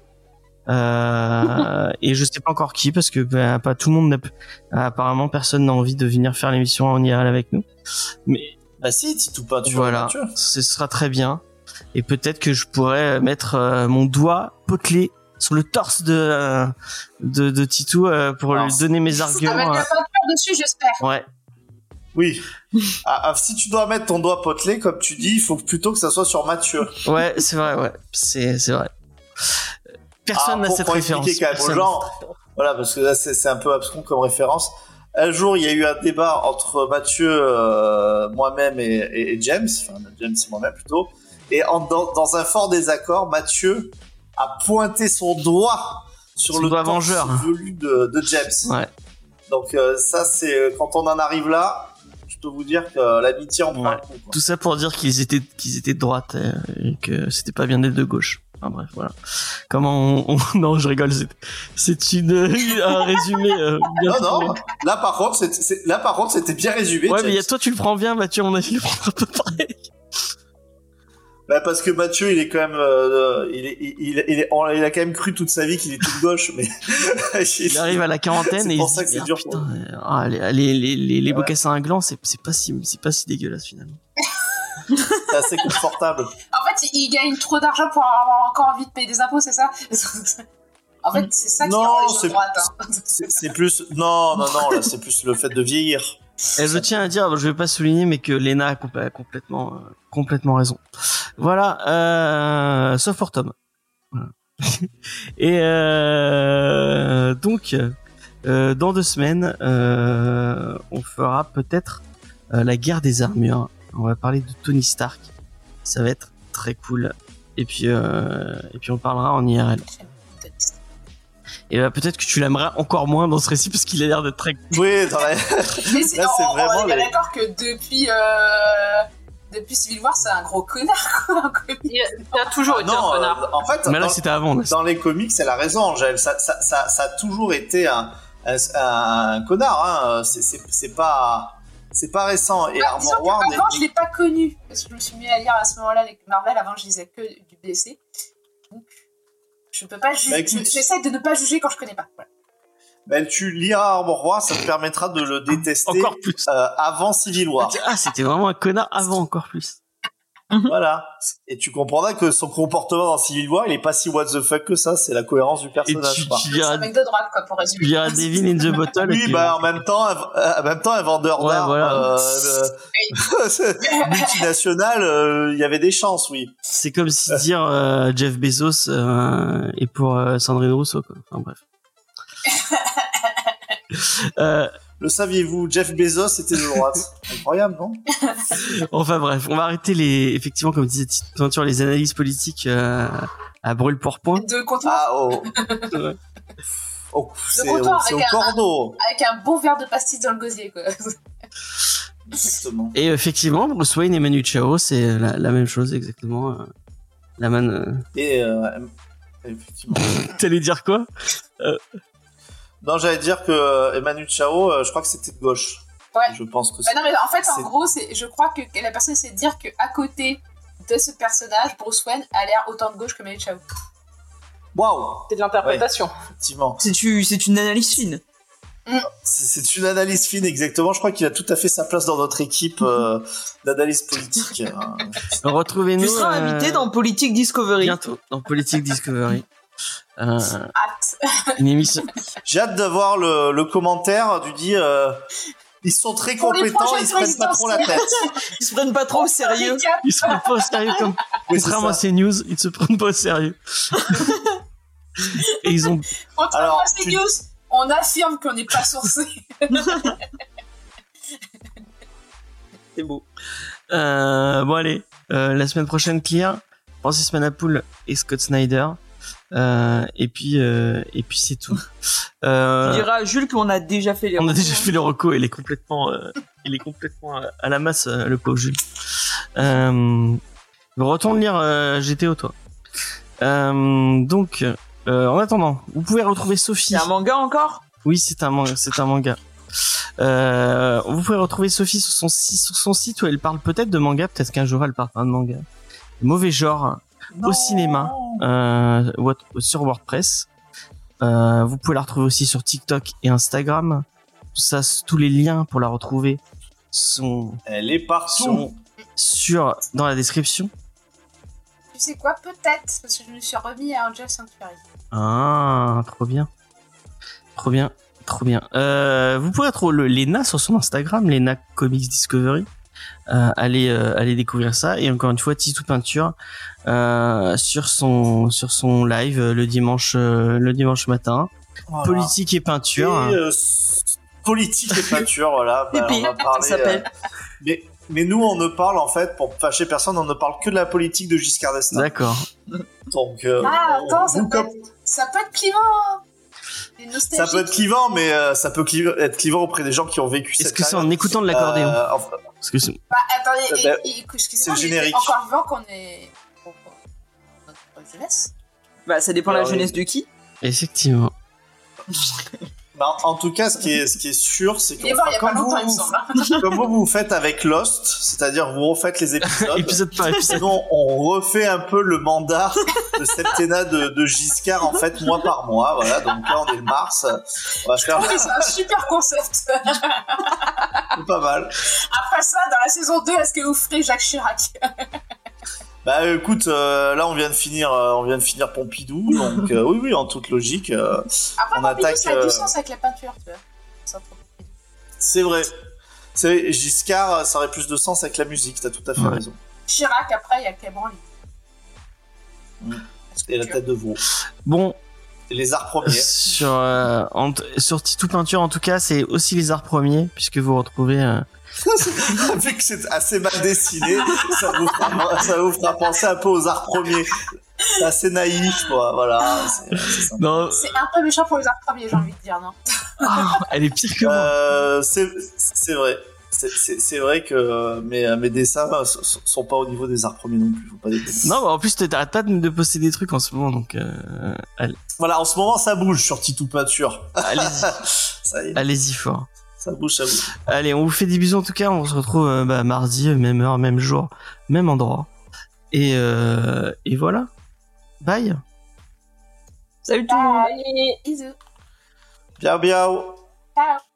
Euh, et je sais pas encore qui parce que bah, pas tout le monde n'a apparemment personne n'a envie de venir faire l'émission en IRL avec nous. Mais Bah si, Titou Peinture. voilà, ce sera très bien. Et peut-être que je pourrais mettre euh, mon doigt potelé sur le torse de euh, de, de Titou euh, pour Alors, lui donner mes Avec arguments. la euh. peinture dessus, j'espère. Ouais, Oui. Ah, ah, si tu dois mettre ton doigt potelé, comme tu dis, il faut plutôt que ça soit sur Mathieu. ouais, c'est vrai, ouais, c'est c'est vrai. Personne Ah, n'a cette référence. quand même aux gens. Voilà, parce que là, c'est c'est un peu abscon comme référence. Un jour, il y a eu un débat entre Mathieu, euh, moi-même et, et- et James, enfin James et moi-même plutôt. Et en- dans, dans un fort désaccord, Mathieu a pointé son doigt sur Son le doigt vengeur. velu de, de James. Ouais. Donc euh, ça, c'est euh, quand on en arrive là, peux vous dire que l'amitié en prend Ouais. un coup. Tout ça pour dire qu'ils étaient qu'ils étaient de droite euh, et que c'était pas bien d'être de gauche. Enfin bref, voilà. Comment on, on- non, je rigole. C'est une un résumé. euh, bien Non, trouvé. non. Là, par contre, c'est- c'est- là, par contre, c'était bien résumé. Ouais, mais y a- toi tu le prends bien, Mathieu. Mon avis, il le prendra pas pareil. Bah parce que Mathieu, il est quand même, euh, il, est, il, il, il est- il a quand même cru toute sa vie qu'il était de gauche, mais Il arrive à la quarantaine et il se dit, que c'est Ah, dur putain, pour euh, ah, les les les les, les Ouais. mocassins à gland, c'est c'est pas si c'est pas si dégueulasse finalement. c'est assez confortable. En fait, il gagne trop d'argent pour avoir encore envie de payer des impôts, c'est ça? En fait, c'est ça qui Non, rend les c'est- droite. hein. C'est c'est plus, non, non, non, là, c'est plus le fait de vieillir. Et je tiens à dire, je vais pas souligner, mais que Lena a compl- a complètement, euh, complètement raison. Voilà, euh, sauf pour Tom. Et euh, donc, dans deux semaines, on fera peut-être la guerre des armures. On va parler de Tony Stark. Ça va être très cool. Et puis, et puis on parlera en IRL. Et bah, peut-être que tu l'aimerais encore moins dans ce récit parce qu'il a l'air d'être très. Oui, dans la- Mais c'est Là, c'est on- vraiment on est les- d'accord que depuis, euh, depuis Civil War, c'est un gros connard. Il a, toujours été non, un euh, connard. en fait, Mais là, dans, c'était avant. là. dans les comics, elle a raison, Angèle. Ça, ça, ça, ça a toujours été un, un, un connard. Hein. C'est- C'est c'est pas, c'est pas récent. Et Ah, Armor avant, je l'ai pas connu, parce que je me suis mis à lire à ce moment-là les Marvel, avant je lisais que du BC. Donc, je peux pas juger. Bah. J'essaie de ne pas juger quand je connais pas. Voilà. ben, tu liras Armor Ward, ça te permettra de le détester Encore plus. euh, avant Civil War. Ah, c'était vraiment un connard avant encore plus. Voilà. Et tu comprendras que son comportement dans Civil War, il est pas si what the fuck que ça. C'est la cohérence du Et personnage. tu, quoi. tu un mec de droite, quoi, pour tu résumer. liras Devin in the Bottle. et Oui, bah en même temps, un- euh, en même temps, un vendeur Ouais, d'armes voilà. euh, euh, multinational, euh, il y avait des chances, oui. C'est comme si dire euh, Jeff Bezos euh, est pour euh, Sandrine Rousseau. Quoi. Enfin bref. Euh, Le saviez-vous, Jeff Bezos était de droite. Incroyable, non? Enfin bref, on va arrêter les effectivement comme disait Tite Peinture, les analyses politiques euh, à brûle pour point. De comptoir Ah oh. Oh, c'est au avec un- cordeau. avec un bon verre de pastis dans le gosier, quoi. Exactement. Et effectivement, Bruce Wayne et Manu Chao, c'est la, la même chose exactement. euh, La man. euh, Et euh, effectivement. T'allais dire quoi? Non, j'allais dire que euh, Emmanuel Chao, euh, je crois que c'était de gauche. Ouais. Je pense que Bah c'est. non, mais en fait, en gros, c'est, je crois que la personne essaie de dire qu'à côté de ce personnage, Bruce Wayne a l'air autant de gauche que Manu Chao. Waouh, C'est de l'interprétation. effectivement. C'est tu- c'est une analyse fine. C'est c'est une analyse fine, exactement. Je crois qu'il a tout à fait sa place dans notre équipe euh, d'analyse politique. hein. Retrouvez-nous. Tu seras euh, invité dans Politique Discovery. bientôt dans Politique Discovery. Euh, Hâte. une émission. J'ai hâte d'avoir le, le commentaire du dit. euh, ils sont très Pour compétents, ils se prennent pas trop la tête. Ils se prennent pas trop au sérieux. Ils se prennent pas au sérieux comme Oui, c'est contrairement à ces news, ils se prennent pas au sérieux. Et ils ont Contrairement Alors, à ces tu- news, on affirme qu'on n'est pas sourcé. C'est beau. Euh, bon allez, euh, la semaine prochaine Clear, Francis Manapoul et Scott Snyder. Euh, et puis euh, et puis c'est tout. Tu Euh, diras à Jules qu'on a déjà fait les on a déjà fait le reco, il est complètement euh, il est complètement euh, à la masse euh, le pauvre Jules. Euh, retourne lire euh, GTO toi. Euh, donc euh, en attendant, vous pouvez retrouver Sophie. C'est un manga encore? Oui, c'est un manga. C'est un manga. Euh, vous pouvez retrouver Sophie sur son, sur son site où elle parle peut-être de manga, peut-être qu'un jour elle parlera de manga. Mauvais genre au cinéma euh, what- sur WordPress. Euh, vous pouvez la retrouver aussi sur TikTok et Instagram. Tout ça, tous les liens pour la retrouver sont, Elle est partout. sont sur dans la description. tu sais quoi Peut-être, parce que je me suis remis à Angel Sanctuary. Ah, trop bien. Trop bien. Trop bien. Euh, vous pouvez retrouver le Lena sur son Instagram, Lena Comics Discovery. Euh, allez, euh, allez découvrir ça. Et encore une fois, Titou Peinture euh, sur son sur son live euh, le dimanche euh, le dimanche matin. Voilà. Politique et peinture. Et, euh, politique et peinture, voilà. Bah, on va parler, ça s'appelle. euh, mais, mais nous, on ne parle en fait, pour fâcher personne, on ne parle que de la politique de Giscard d'Estaing. D'accord. Donc, euh, Ah, attends, ça peut, comme- être, ça peut être clivant. hein. Ça peut être clivant, mais euh, ça peut cliv- être clivant auprès des gens qui ont vécu Est-ce que c'est en écoutant de l'accordéon Euh, enfin, Parce que c'est- Bah, attendez, bah, excusez-moi, c'est générique. encore vivant qu'on est. jeunesse. Bah, ça dépend de la oui. jeunesse de qui. effectivement. bah, en tout cas, ce qui est, ce qui est sûr, c'est que pas comme, longtemps, il me vous, hein. comme vous, vous faites avec Lost, c'est-à-dire vous refaites les épisodes. épisode par épisode. Sinon, on refait un peu le mandat de septennat de, de Giscard, en fait, mois par mois. Voilà, donc là, on est le mars. On va faire Oui, c'est un super concept. pas mal. Après ça, dans la saison 2, est-ce que vous ferez Jacques Chirac? Bah écoute, euh, là on vient de finir, euh, on vient de finir Pompidou, donc euh, oui oui en toute logique, euh, Après, On Pompidou, attaque, ça a euh, du sens avec la peinture, tu vois. C'est vrai. C'est Giscard, ça aurait plus de sens avec la musique, t'as tout à fait Ouais. raison. Chirac, après, il y a Cabranly. Mm. Et la tête de veau. Bon, Et les arts premiers. sur euh, en sur Titou Peinture en tout cas, c'est aussi les arts premiers puisque vous retrouvez euh, Vu que c'est assez mal dessiné, ça vous, fera, ça vous fera penser un peu aux arts premiers. c'est assez naïf, quoi. Voilà. c'est- un peu méchant pour les arcs premiers, j'ai envie de dire, non? Ah, elle est pire que moi. Euh, c'est vrai. C'est- vrai que mes, mes dessins sont- pas au niveau des arts premiers non plus, faut pas déconner. Non, mais en plus, t'arrêtes pas de de poster des trucs en ce moment, donc euh, allez- Voilà, en ce moment ça bouge sur Titou Peinture. allez-y, allez-y fort. Ça bouge, ça bouge. Allez, on vous fait des bisous en tout cas. On se retrouve euh, bah, mardi, même heure, même jour, même endroit. Et, euh, et voilà. Bye. Salut tout le monde. Bisous. Bien, bien. Ciao.